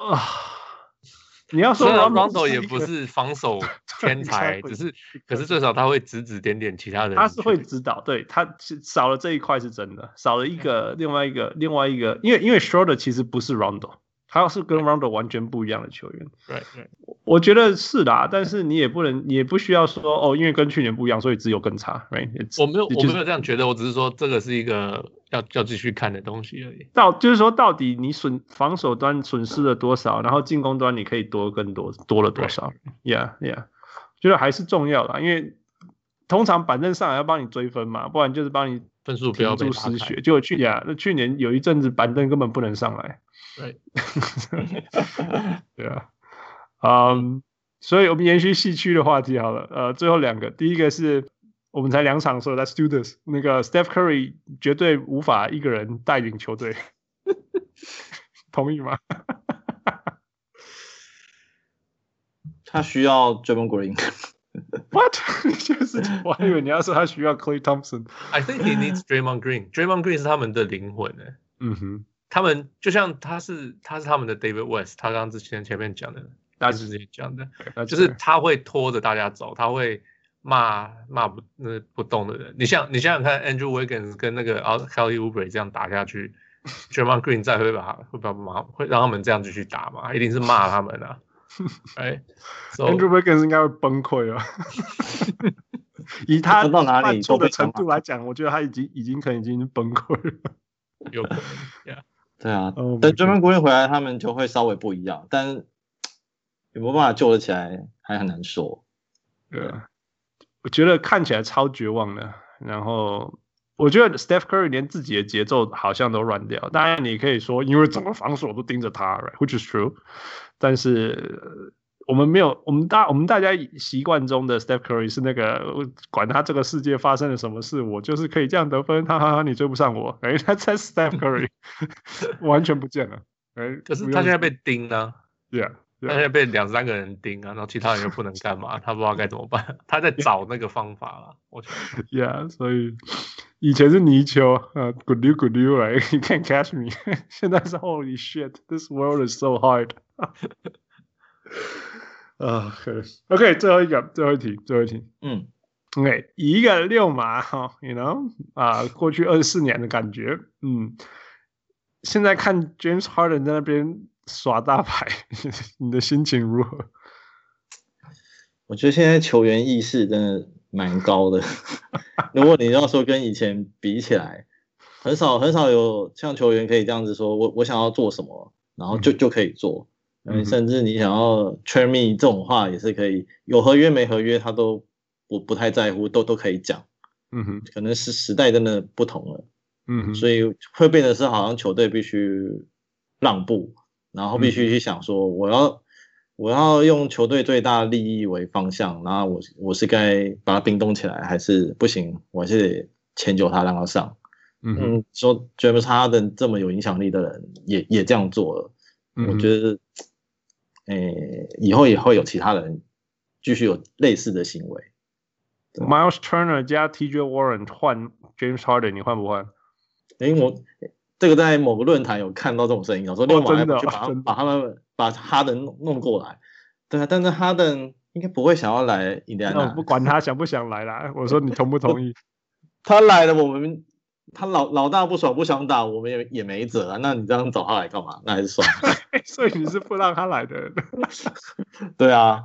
啊。你要说 Rondo 也不是防守 天才，只是可是最少他会指指点点其他人。他是会指导，对，他少了这一块是真的，少了一个另外一个另外一个，因为因为 Schroeder 其实不是 Rondo，他是跟 Rondo 完全不一样的球员。对对，我觉得是的，但是你也不能，也不需要说哦，因为跟去年不一样，所以只有更差。Right？我没有，我没有这样觉得，我只是说这个是一个。要要继续看的东西而已。到就是说，到底你损防守端损失了多少，然后进攻端你可以多更多多了多少？Yeah Yeah，觉得还是重要的，因为通常板凳上来要帮你追分嘛，不然就是帮你分数不要被失血。就去年那去年有一阵子板凳根本不能上来。对，对啊，嗯，所以我们延续戏区的话题好了。呃，最后两个，第一个是。我们才两场的时候，Let's do this。那个 Steph Curry 绝对无法一个人带领球队，同意吗？他需要 Draymond Green。What？就是我还以为你要说他需要 Clay Thompson。I think he needs Draymond Green。Draymond Green 是他们的灵魂诶。嗯哼，他们就像他是他是他们的 David West，他刚刚之前前面讲的，大家之前讲的，就是他会拖着大家走，他会。骂骂不那不动的人，你像你想想看，Andrew Wiggins 跟那个 Kelly Oubre 这样打下去，Draymond Green 再会把会把骂会让他们这样继续打吗？一定是骂他们啊！哎，Andrew Wiggins 应该会崩溃啊！以他到哪里错的程度来讲，我觉得他已经已经可能已经崩溃了。有可能，对啊，等 Draymond Green 回来，他们就会稍微不一样，但有没有办法救得起来还很难说。对啊，我觉得看起来超绝望的。然后我觉得 Steph Curry 连自己的节奏好像都乱掉。当然你可以说，因为整个防守都盯着他，right，which is true。但是我们没有，我们大我们大家习惯中的 Steph Curry 是那个管他这个世界发生了什么事，我就是可以这样得分，哈哈哈，你追不上我。哎，他才 Steph Curry 完全不见了。哎，可是他现在被盯了，Yeah。他现在被两三个人盯啊，然后其他人又不能干嘛，他不知道该怎么办，他在 找那个方法了。我觉得，Yeah，所以以前是泥鳅，呃，Good you, good you, right? You can't catch me。现在是 Holy shit, this world is so hard。啊，OK，最后一个，最后一题，最后一题，嗯，OK，以一个六码哈，You know，啊，过去二十四年的感觉，嗯，现在看 James Harden 在那边。耍大牌，你的心情如何？我觉得现在球员意识真的蛮高的。如果你要说跟以前比起来，很少很少有像球员可以这样子说，我我想要做什么，然后就就可以做。嗯，甚至你想要 trade me 这种话也是可以，有合约没合约他都我不太在乎，都都可以讲。嗯哼，可能是时代真的不同了。嗯哼，所以会变得是好像球队必须让步。然后必须去想说，我要、嗯、我要用球队最大利益为方向，然后我我是该把它冰冻起来，还是不行？我还是得迁就他，让他上。嗯，嗯，说 James Harden 这么有影响力的人也也这样做了，嗯、我觉得，诶，以后也会有其他人继续有类似的行为。Miles Turner 加 TJ Warren 换 James Harden，你换不换？诶，我。这个在某个论坛有看到这种声音，我说六马要去把把他们把哈登弄弄过来，对啊，但是哈登应该不会想要来印第安纳，不管他想不想来啦。我说你同不同意？他来了，我们他老老大不爽不想打，我们也也没辙啊。那你这样找他来干嘛？那还是算了。所以你是不让他来的人。对啊，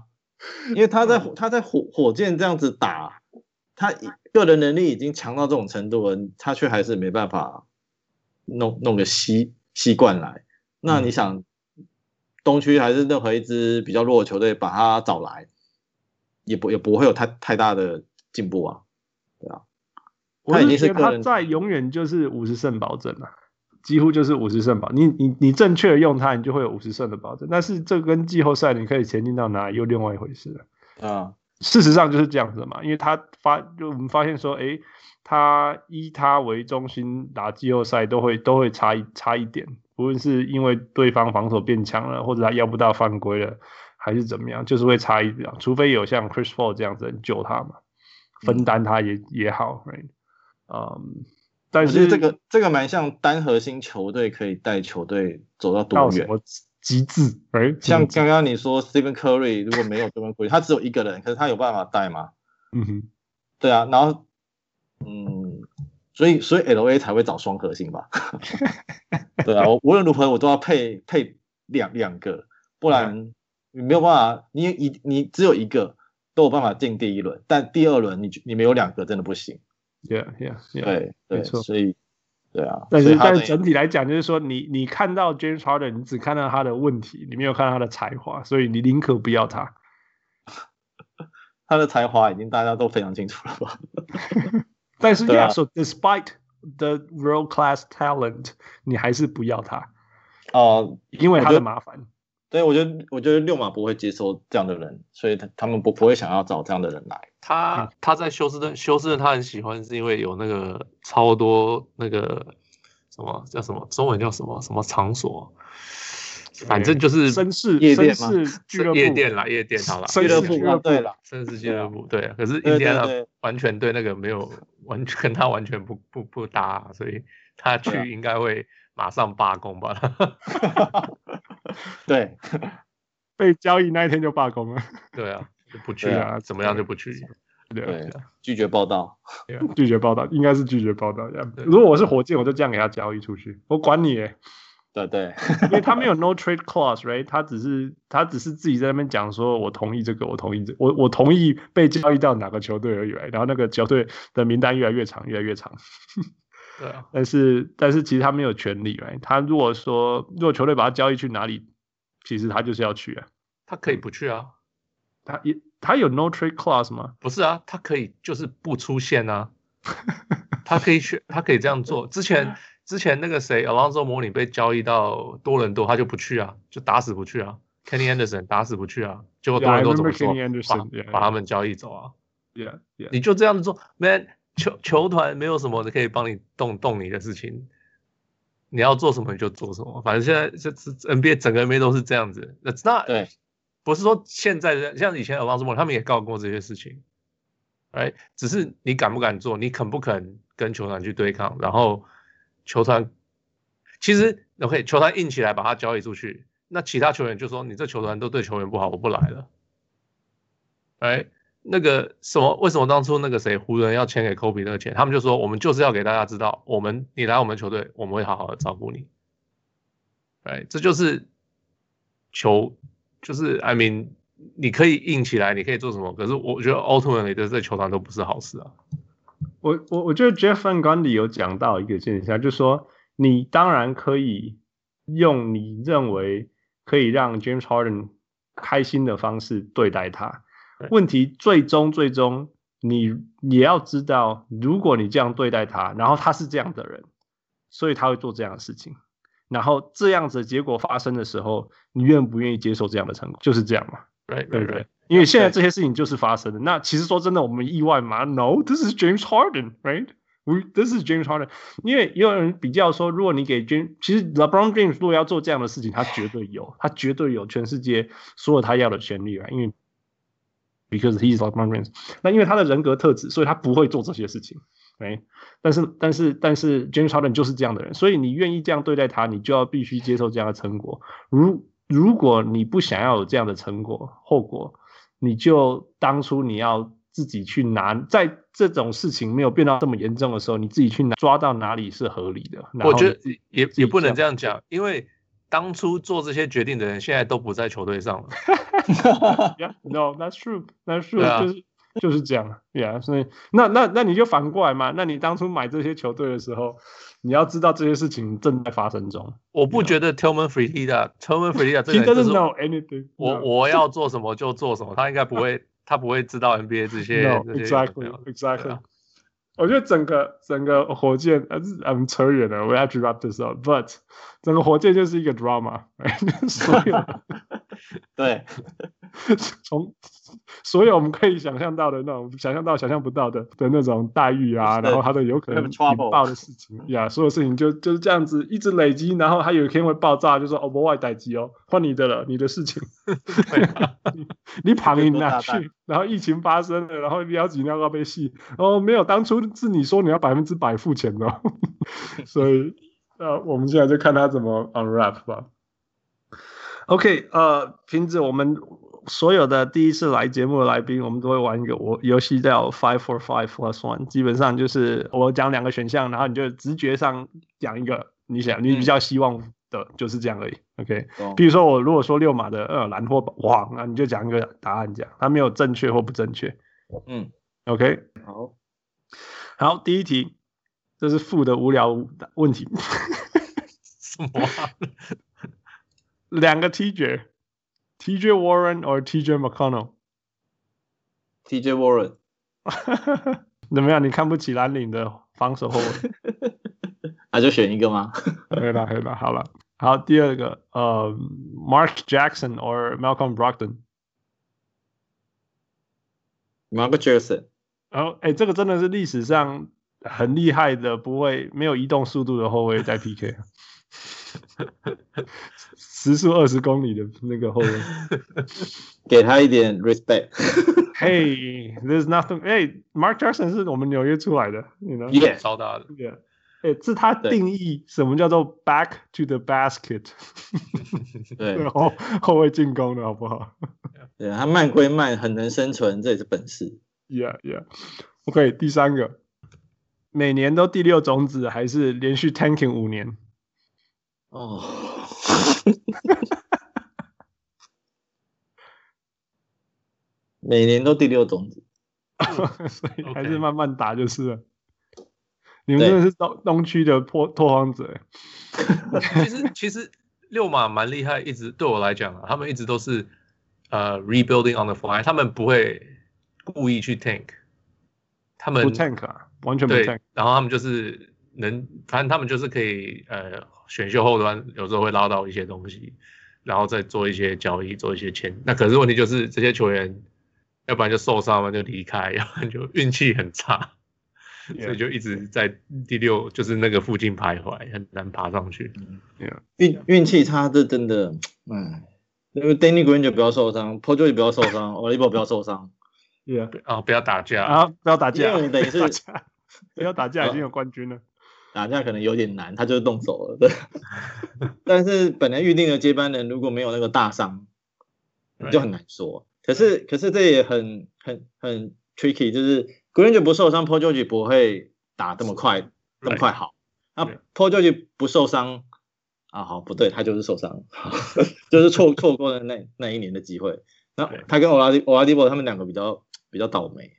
因为他在他在火火箭这样子打，他个人能力已经强到这种程度了，他却还是没办法。弄弄个西西冠来，那你想，东区还是任何一支比较弱的球队把他找来，也不也不会有太太大的进步啊，对啊。他已经是他在永远就是五十胜保证了，几乎就是五十胜保。你你你正确的用他，你就会有五十胜的保证。但是这跟季后赛你可以前进到哪里又另外一回事了啊。事实上就是这样子嘛，因为他发就我们发现说，哎。他以他为中心打季后赛都会都会差一差一点，无论是因为对方防守变强了，或者他要不到犯规了，还是怎么样，就是会差一点。除非有像 Chris Paul 这样子人救他嘛，分担他也、嗯、也好。嗯，但是这个这个蛮像单核心球队可以带球队走到多远？极致？哎，像刚刚你说 Stephen Curry 如果没有这么规，他只有一个人，可是他有办法带吗？嗯哼，对啊，然后。嗯，所以所以 L A 才会找双核心吧？对啊，我无论如何我都要配配两两个，不然你没有办法，你一你只有一个都有办法进第一轮，但第二轮你你没有两个真的不行。Yeah, yeah, yeah. 对对，所以对啊，但是但是整体来讲，就是说你你看到 James Harden，你只看到他的问题，你没有看到他的才华，所以你宁可不要他。他的才华已经大家都非常清楚了吧？但是，Yeah，so despite the world class talent，你还是不要他哦，因为他的麻烦。对，我觉得，我觉得六马不会接受这样的人，所以他他们不不会想要找这样的人来。他他在休斯顿，休斯顿他很喜欢，是因为有那个超多那个什么叫什么中文叫什么什么场所。反正就是绅士夜店嘛，夜店啦，夜店好了，俱乐部对了，绅士俱乐部对。可是印第安纳完全对那个没有完全跟 他完全不不不搭，所以他去应该会马上罢工吧？对，被交易那一天就罢工了。对啊，就不去啊，怎么样就不去？对，拒绝报到，拒绝报道，应该是拒绝报道。如果我是火箭，我就这样给他交易出去，我管你诶。对对，因为他没有 no trade clause，right？他只是他只是自己在那边讲说，我同意这个，我同意这個，我我同意被交易到哪个球队而已，right? 然后那个球队的名单越来越长，越来越长。对啊，但是但是其实他没有权利，right？他如果说如果球队把他交易去哪里，其实他就是要去啊。他可以不去啊。他也他有 no trade clause 吗？不是啊，他可以就是不出现啊。他可以选，他可以这样做。之前之前那个谁，Alonzo Mourning 被交易到多伦多，他就不去啊，就打死不去啊。Kenny Anderson 打死不去啊，结果多伦多怎么说？Yeah, 把把他们交易走啊。Yeah, yeah. 你就这样子做，Man，球球团没有什么可以帮你动动你的事情，你要做什么你就做什么。反正现在这这 NBA 整个 NBA 都是这样子。那那对，不是说现在的像以前 Alonzo Mourning 他们也告过这些事情。哎，只是你敢不敢做，你肯不肯跟球团去对抗，然后球团其实 OK，球团硬起来把他交易出去，那其他球员就说你这球团都对球员不好，我不来了。哎，那个什么，为什么当初那个谁湖人要签给科比那个钱，他们就说我们就是要给大家知道，我们你来我们球队，我们会好好的照顾你。哎，这就是球，就是 I mean。你可以硬起来，你可以做什么？可是我觉得 ultimately 的这球团都不是好事啊。我我我觉得 Jeff Van Gundy 有讲到一个现象，就是说你当然可以用你认为可以让 James Harden 开心的方式对待他。问题最终最终你也要知道，如果你这样对待他，然后他是这样的人，所以他会做这样的事情，然后这样子的结果发生的时候，你愿不愿意接受这样的成果？就是这样嘛。对对对，因为现在这些事情就是发生的。那其实说真的，我们意外吗？No，this is James Harden，right？We，this is James Harden。因为也有人比较说，如果你给 James，其实 LeBron James 如果要做这样的事情，他绝对有，他绝对有全世界所有他要的权利啊。因为 because he is LeBron James，那因为他的人格特质，所以他不会做这些事情。哎，但是但是但是 James Harden 就是这样的人，所以你愿意这样对待他，你就要必须接受这样的成果。如如果你不想要有这样的成果后果，你就当初你要自己去拿，在这种事情没有变到这么严重的时候，你自己去拿抓到哪里是合理的。我觉得也也不能这样讲，因为当初做这些决定的人现在都不在球队上了。Yeah, no, that's true, that's true，就是 就是这样。Yeah，所以那那那你就反过来嘛，那你当初买这些球队的时候。你要知道这些事情正在发生中。我不觉得 Tillman Fertitta，Tillman Fertitta 这个人就是 know anything。我我要做什么就做什么，他应该不会，他不会知道 NBA 这些。No, exactly, exactly。我觉得整个整个火箭，呃，I'm 扯远了，We have to wrap this up。But 整个火箭就是一个 drama，所有对，从所有我们可以想象到的那种，想象到想象不到的的那种待遇啊，然后他的有可能引爆的事情呀，所有事情就就是这样子一直累积，然后他有一天会爆炸，就说哦，不外待机哦，换你的了，你的事情，你跑你哪去？然后疫情发生了，然后你要几尿要被戏哦，没有，当初是你说你要百分之百付钱的，所以呃，我们现在就看他怎么 unwrap 吧。OK，呃，平子，我们所有的第一次来节目的来宾，我们都会玩一个我游戏叫 Five for Five Plus One，基本上就是我讲两个选项，然后你就直觉上讲一个你想你比较希望的，就是这样而已。OK，比如说我如果说六码的呃蓝或黄，那你就讲一个答案讲，它没有正确或不正确。嗯，OK，好，好，第一题，这是负的无聊问题。什么？两个 TJ，TJ Warren or TJ McConnell？TJ Warren，怎么样？你看不起蓝领的防守后卫？那就选一个吗？可以了，可以了，好了。好，第二个，呃，Mark Jackson or Malcolm Brogdon？Mark Jackson。哦，哎，这个真的是历史上很厉害的，不会没有移动速度的后卫在 PK。时速二十公里的那个后卫，给他一点 respect。Hey，there's nothing。哎，Mark Jackson 是我们纽约出来的，你知道吗？耶，超大的。Yeah，哎，是他定义什么叫做 back to the basket。对，后后卫进攻的好不好？对，他慢归慢，很能生存，这也是本事。Yeah，Yeah。OK，第三个，每年都第六种子，还是连续 tanking 五年？哦，每年都第六种子，所以还是慢慢打就是了。你们真的是东东区的破拓荒者。其实 其实六马蛮厉害，一直对我来讲啊，他们一直都是呃 rebuilding on the fly，他们不会故意去 tank，他们不 tank 啊，完全不 tank，然后他们就是能，反正他们就是可以呃选秀后端有时候会捞到一些东西，然后再做一些交易，做一些签。那可是问题就是这些球员，要不然就受伤了就离开，要不然就运气很差。所以就一直在第六，就是那个附近徘徊，很难爬上去。运运气差，这真的，哎，因为 Danny Green 就不要受伤，Paul George 不要受伤，Oladipo 不要受伤。对啊，啊，不要打架啊，不要打架，因为等于是不要打架，已经有冠军了。打架可能有点难，他就是动手了。对，但是本来预定的接班人如果没有那个大伤，就很难说。可是，可是这也很很很 tricky，就是。Green 就不受伤，Paul George 不会打这么快，这么快好。那 Paul George 不受伤啊，好不对，他就是受伤，就是错错过了那那一年的机会。那他跟 Oladipo 他们两个比较比较倒霉，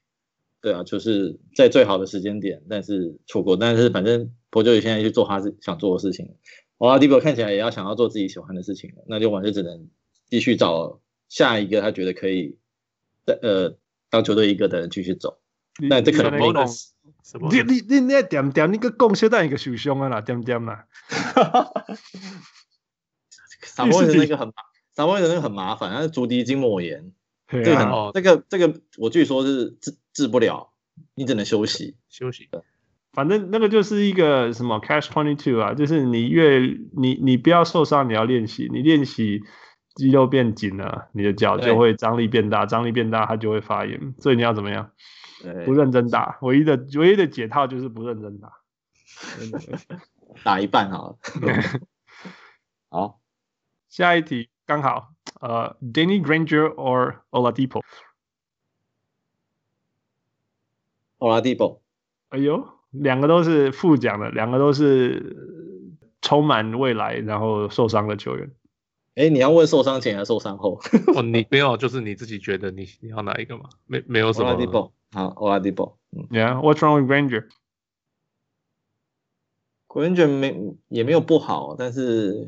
对啊，就是在最好的时间点，但是错过。但是反正 Paul George 现在去做他是想做的事情，Oladipo 看起来也要想要做自己喜欢的事情了，那就完就只能继续找下一个他觉得可以呃当球队一个的人继续走。那这可能没弄，你你你那点点，那个贡献到一个受伤啊啦，点点啦。撒波人那个很，撒波人那个很麻烦，他是足底筋膜炎，这个很，这个这个我据说是治治不了，你只能休息。休息。反正那个就是一个什么 catch twenty two 啊，就是你越你你不要受伤，你要练习，你练习肌肉变紧了，你的脚就会张力变大，张力变大它就会发炎，所以你要怎么样？不认真打，唯一的唯一的解套就是不认真打，打一半好了。好，下一题刚好，呃，Danny Granger or Oladipo？Oladipo。哎呦，两个都是副奖的，两个都是充满未来然后受伤的球员。哎，你要问受伤前还是受伤后？哦，你没有，就是你自己觉得你你要哪一个吗？没没有什么。Oladipo，好，Oladipo。Yeah，what's wrong with Granger？Granger 没也没有不好，但是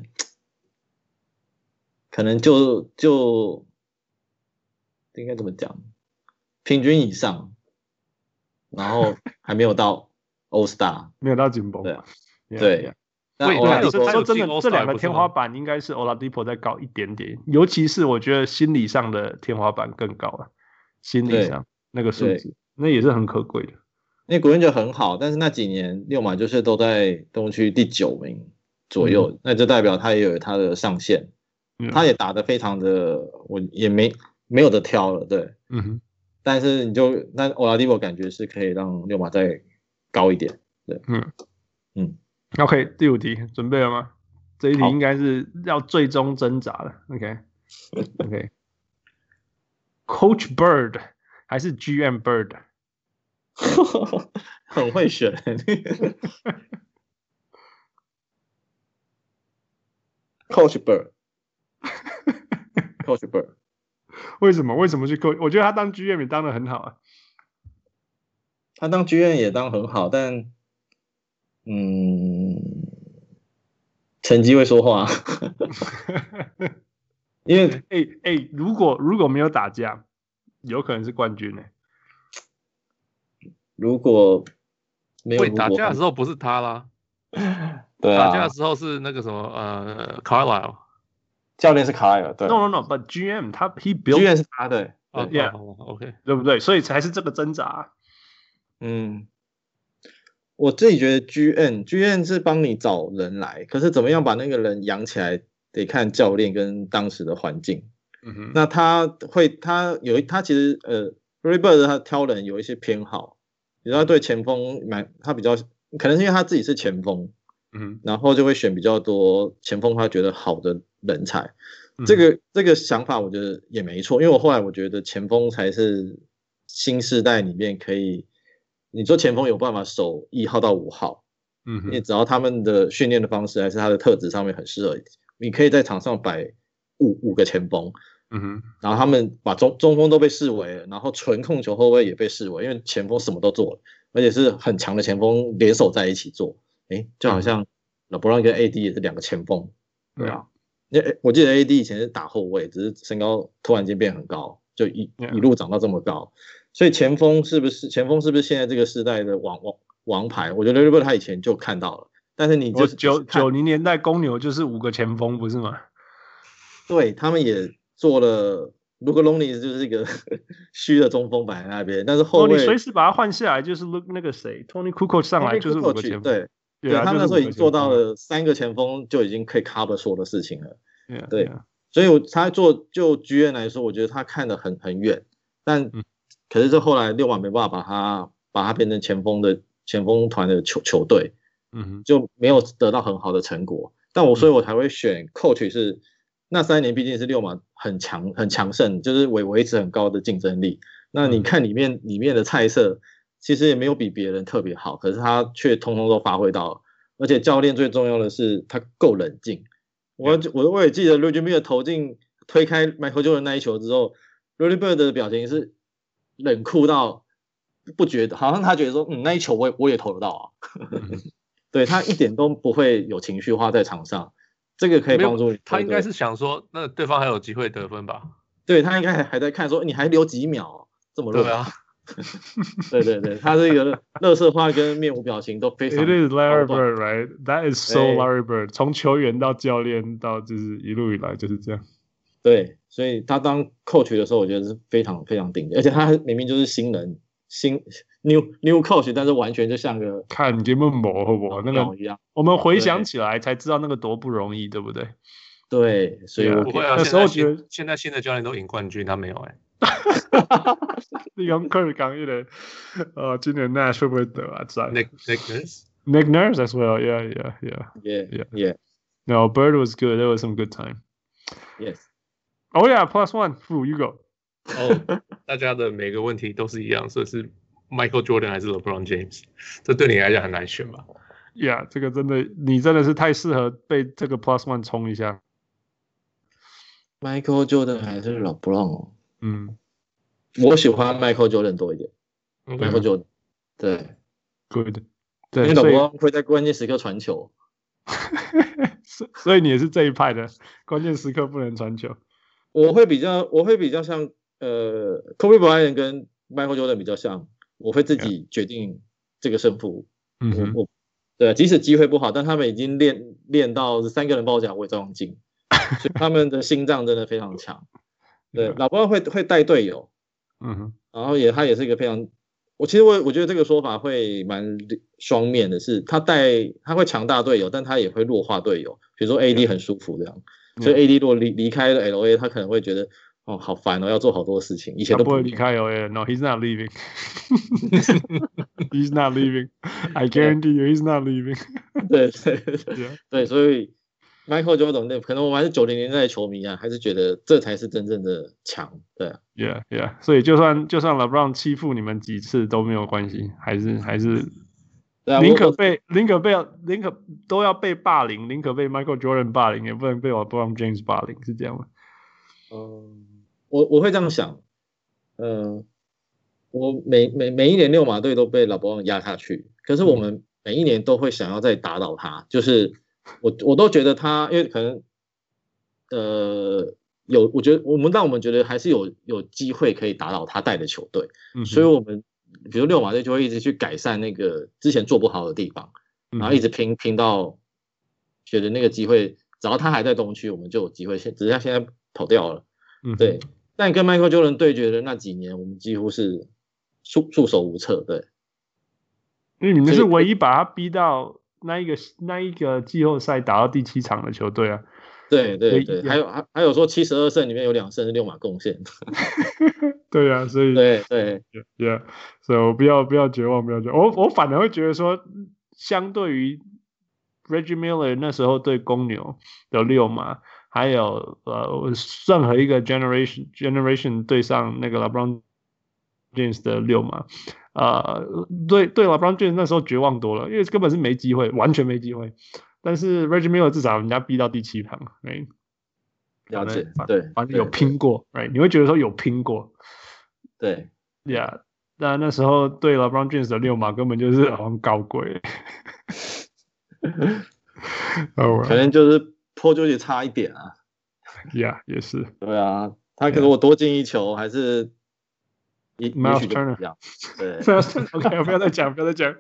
可能就就应该怎么讲？平均以上，然后 还没有到 All Star，没有到紧绷。对啊，对。对，他说真的，这两个天花板应该是 Oladipo 再高一点点，尤其是我觉得心理上的天花板更高了，心理上那个数字，那也是很可贵的。那国人就很好，但是那几年六马就是都在东区第九名左右，嗯、那就代表他也有他的上限，嗯、他也打得非常的，我也没没有得挑了，对，嗯哼，但是你就那 Oladipo 感觉是可以让六马再高一点，对，嗯嗯。嗯 OK，第五题准备了吗？这一题应该是要最终挣扎了。OK，OK，Coach、okay. Bird 还是 GM Bird？很会选。Coach Bird，Coach Bird，为什么？为什么去 Coach？我觉得他当 GM 也当的很好啊。他当 GM 也当很好，但。嗯，成绩会说话，因为哎哎、欸欸，如果如果没有打架，有可能是冠军呢、欸。如果没有打架的时候不是他啦，对啊，打架的时候是那个什么呃，Carlisle 教练是 Carlisle，对，No No No，But GM 他 He built GM 是他的，哦，Yeah，OK，对不对？所以才是这个挣扎，嗯。我自己觉得 GM，GM 是帮你找人来，可是怎么样把那个人养起来，得看教练跟当时的环境。嗯哼，那他会，他有一，他其实呃，Larry Bird 他挑人有一些偏好，比如他对前锋蛮，他比较可能是因为他自己是前锋，嗯，然后就会选比较多前锋他觉得好的人才。这个这个想法我觉得也没错，因为我后来我觉得前锋才是新时代里面可以。你说前锋有办法守一号到五号，嗯哼，你只要他们的训练的方式还是他的特质上面很适合，你可以在场上摆五五个前锋，嗯哼，然后他们把中中锋都被视为，然后纯控球后卫也被视为，因为前锋什么都做了，而且是很强的前锋联手在一起做，诶，就好像 LeBron 跟 AD 也是两个前锋，对啊，那，我记得 AD 以前是打后卫，只是身高突然间变很高，就一.一路长到这么高。所以前锋是不是前锋是不是现在这个时代的王王王牌？我觉得 Larry Bird 他以前就看到了，但是你就九九零年代公牛就是五个前锋，不是吗？对，他们也做了。如果 Lonnie 就是一个 虚的中锋摆在那边，但是后卫你随时把他换下来，就是 Look 那个谁 Tony Kukoc 上来就是五个前锋。对，对，他那时候已经做到了三个前锋就已经可以 cover 所有的事情了。对.所以他做就剧院来说，我觉得他看得很很远，但、嗯、可是这后来六马没办法把他把他变成前锋的前锋团的球球队，嗯哼，就没有得到很好的成果。但我所以，我才会选 Coach 是。那三年毕竟是六马很强很强盛，就是维维持很高的竞争力。那你看里面里面的菜色，其实也没有比别人特别好，可是他却通通都发挥到了。而且教练最重要的是他够冷静。我我我也记得 Reggie Miller 投进推开 Michael Jordan 那一球之后，Reggie Miller 的表情是冷酷到不觉得，好像他觉得说，嗯，那一球我也我也投得到啊。对，他一点都不会有情绪化在场上。这个可以帮助你。他应该是想说，那对方还有机会得分吧？对，他应该还还在看说，你还留几秒这么热啊？对对对，他这个乐色话跟面无表情都非常。It is Larry Bird, right? That is so Larry Bird. 从球员到教练到就是一路以来就是这样。对，所以他当 coach 的时候，我觉得是非常非常顶的，而且他明明就是新人，新。New New Coach，但是完全就像个看你这么磨好不好？那个一样。我们回想起来才知道那个多不容易，对不对？对，所以我不会啊。那时候觉得现在新的教练都赢冠军，他没有哎。你刚科尔刚一的，呃，今年 Nash 会不会得啊？Nick Nick Nurse Nick Nurse as well. Yeah, yeah, yeah, yeah, yeah, yeah. No, Bird was good. There was some good time. Yes. Oh yeah, plus one. Fu, you go. 哦，大家的每个问题都是一样，所以是。Michael Jordan 还是 LeBron James，这对你来讲很难选吧？Yeah，这个真的，你真的是太适合被这个 Plus One 冲一下。Michael Jordan 还是 LeBron？嗯，我喜欢 Michael Jordan 多一点。Michael Jordan，对，Good，对，因为 LeBron 会在关键时刻传球。所所以你也是这一派的，关键时刻不能传球。我会比较，我会比较像呃，Kobe Bryant 跟 Michael Jordan 比较像。我会自己决定这个胜负。嗯哼，我对，即使机会不好，但他们已经练练到三个人包夹，我也照样进。所以他们的心脏真的非常强。对，老布会会带队友。嗯哼，然后也他也是一个非常，我其实我我觉得这个说法会蛮双面的，是他带他会强大队友，但他也会弱化队友。比如说 AD 很舒服这样，所以 AD 如果离离开了 LA，他可能会觉得。哦，好烦哦，要做好多事情。以前都不会离开 LA。No，he's not leaving. He's not leaving. I guarantee you, he's not leaving. 对对对对，所以 Michael Jordan 那可能我们还是九零年代的球迷啊，还是觉得这才是真正的强。对，Yeah Yeah。所以就算就算 LeBron 欺负你们几次都没有关系，还是还是宁可被宁可被宁可都要被霸凌，宁可被 Michael Jordan 霸凌，也不能被 LeBron James 霸凌，是这样吗？嗯。我我会这样想，嗯、呃，我每每每一年六马队都被老伯王压下去，可是我们每一年都会想要再打倒他，就是我我都觉得他，因为可能，呃，有我觉得我们让我们觉得还是有有机会可以打倒他带的球队，嗯、所以我们比如六马队就会一直去改善那个之前做不好的地方，然后一直拼拼到觉得那个机会，只要他还在东区，我们就有机会，现只是他现在跑掉了，嗯哼，对。但跟 Michael Jordan 对决的那几年，我们几乎是束束手无策，对。因为你们是唯一把他逼到那一个那一个季后赛打到第七场的球队啊。对对对，还有还还有说七十二胜里面有两胜是六马贡献。对啊，所以对对，Yeah，所以我不要不要绝望，不要绝望。我我反而会觉得说，相对于 Reggie Miller 那时候对公牛的六马。还有呃，任何一个 generation generation 对上那个 LeBron James 的六嘛，呃，对对 LeBron James 那时候绝望多了，因为根本是没机会，完全没机会。但是 Reggie Miller 至少人家逼到第七盘，哎，了解，对，反正有拼过，哎，你会觉得说有拼过，对，Yeah，那那时候对 LeBron James 的六码根本就是好像高贵，可能就是。破就也差一点啊，，Yeah，也是。对啊，他可能我多进一球，还是也也许就不一样。对，OK，我不要再讲，不要再讲。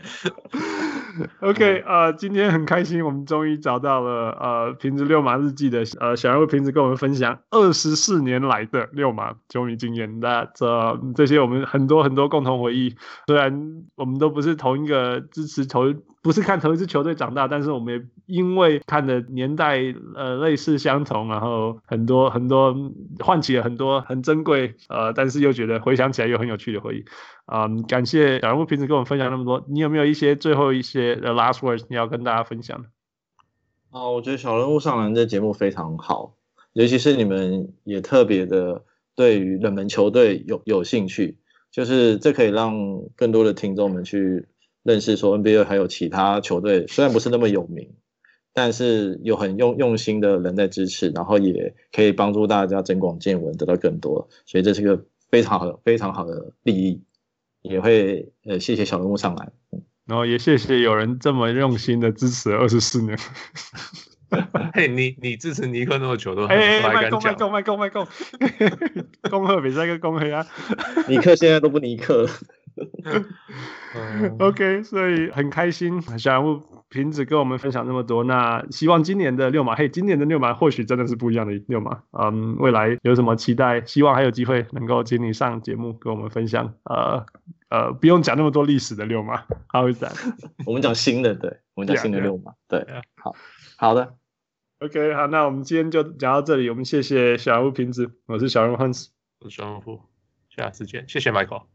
OK，呃，今天很开心，我们终于找到了呃瓶子六马日记的呃小人物瓶子跟我们分享二十四年来的六马球迷经验。那这这些我们很多很多共同回忆，虽然我们都不是同一个支持球，不是看同一支球队长大，但是我们也因为看的年代呃类似相同，然后很多很多唤起了很多很珍贵呃，但是又觉得回想起来又很有趣的回忆。嗯，感谢小人物平时跟我们分享那么多。你有没有一些最后一些的 last words 你要跟大家分享的？啊，我觉得小人物上篮这节目非常好，尤其是你们也特别的对于冷门球队有有兴趣，就是这可以让更多的听众们去认识说 NBA 还有其他球队，虽然不是那么有名，但是有很用用心的人在支持，然后也可以帮助大家增广见闻，得到更多，所以这是一个非常好的非常好的利益。也会呃，谢谢小人物上来，然后也谢谢有人这么用心的支持二十四年。嘿，你你支持尼克那么久都还敢讲？麦克麦克麦克 恭贺比赛跟恭贺啊！尼克现在都不尼克了。OK，所以很开心，小人物瓶子跟我们分享那么多。那希望今年的六马，嘿，今年的六马或许真的是不一样的六马。嗯，未来有什么期待？希望还有机会能够请你上节目跟我们分享。呃呃，不用讲那么多历史的六马，好，会在我们讲新的，对，我们讲新的六马，对，好好的。OK，好，那我们今天就讲到这里。我们谢谢小人物瓶子，我是小人物 Hans，我是小人物，下次见。谢谢 Michael，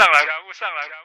上来，人物上来。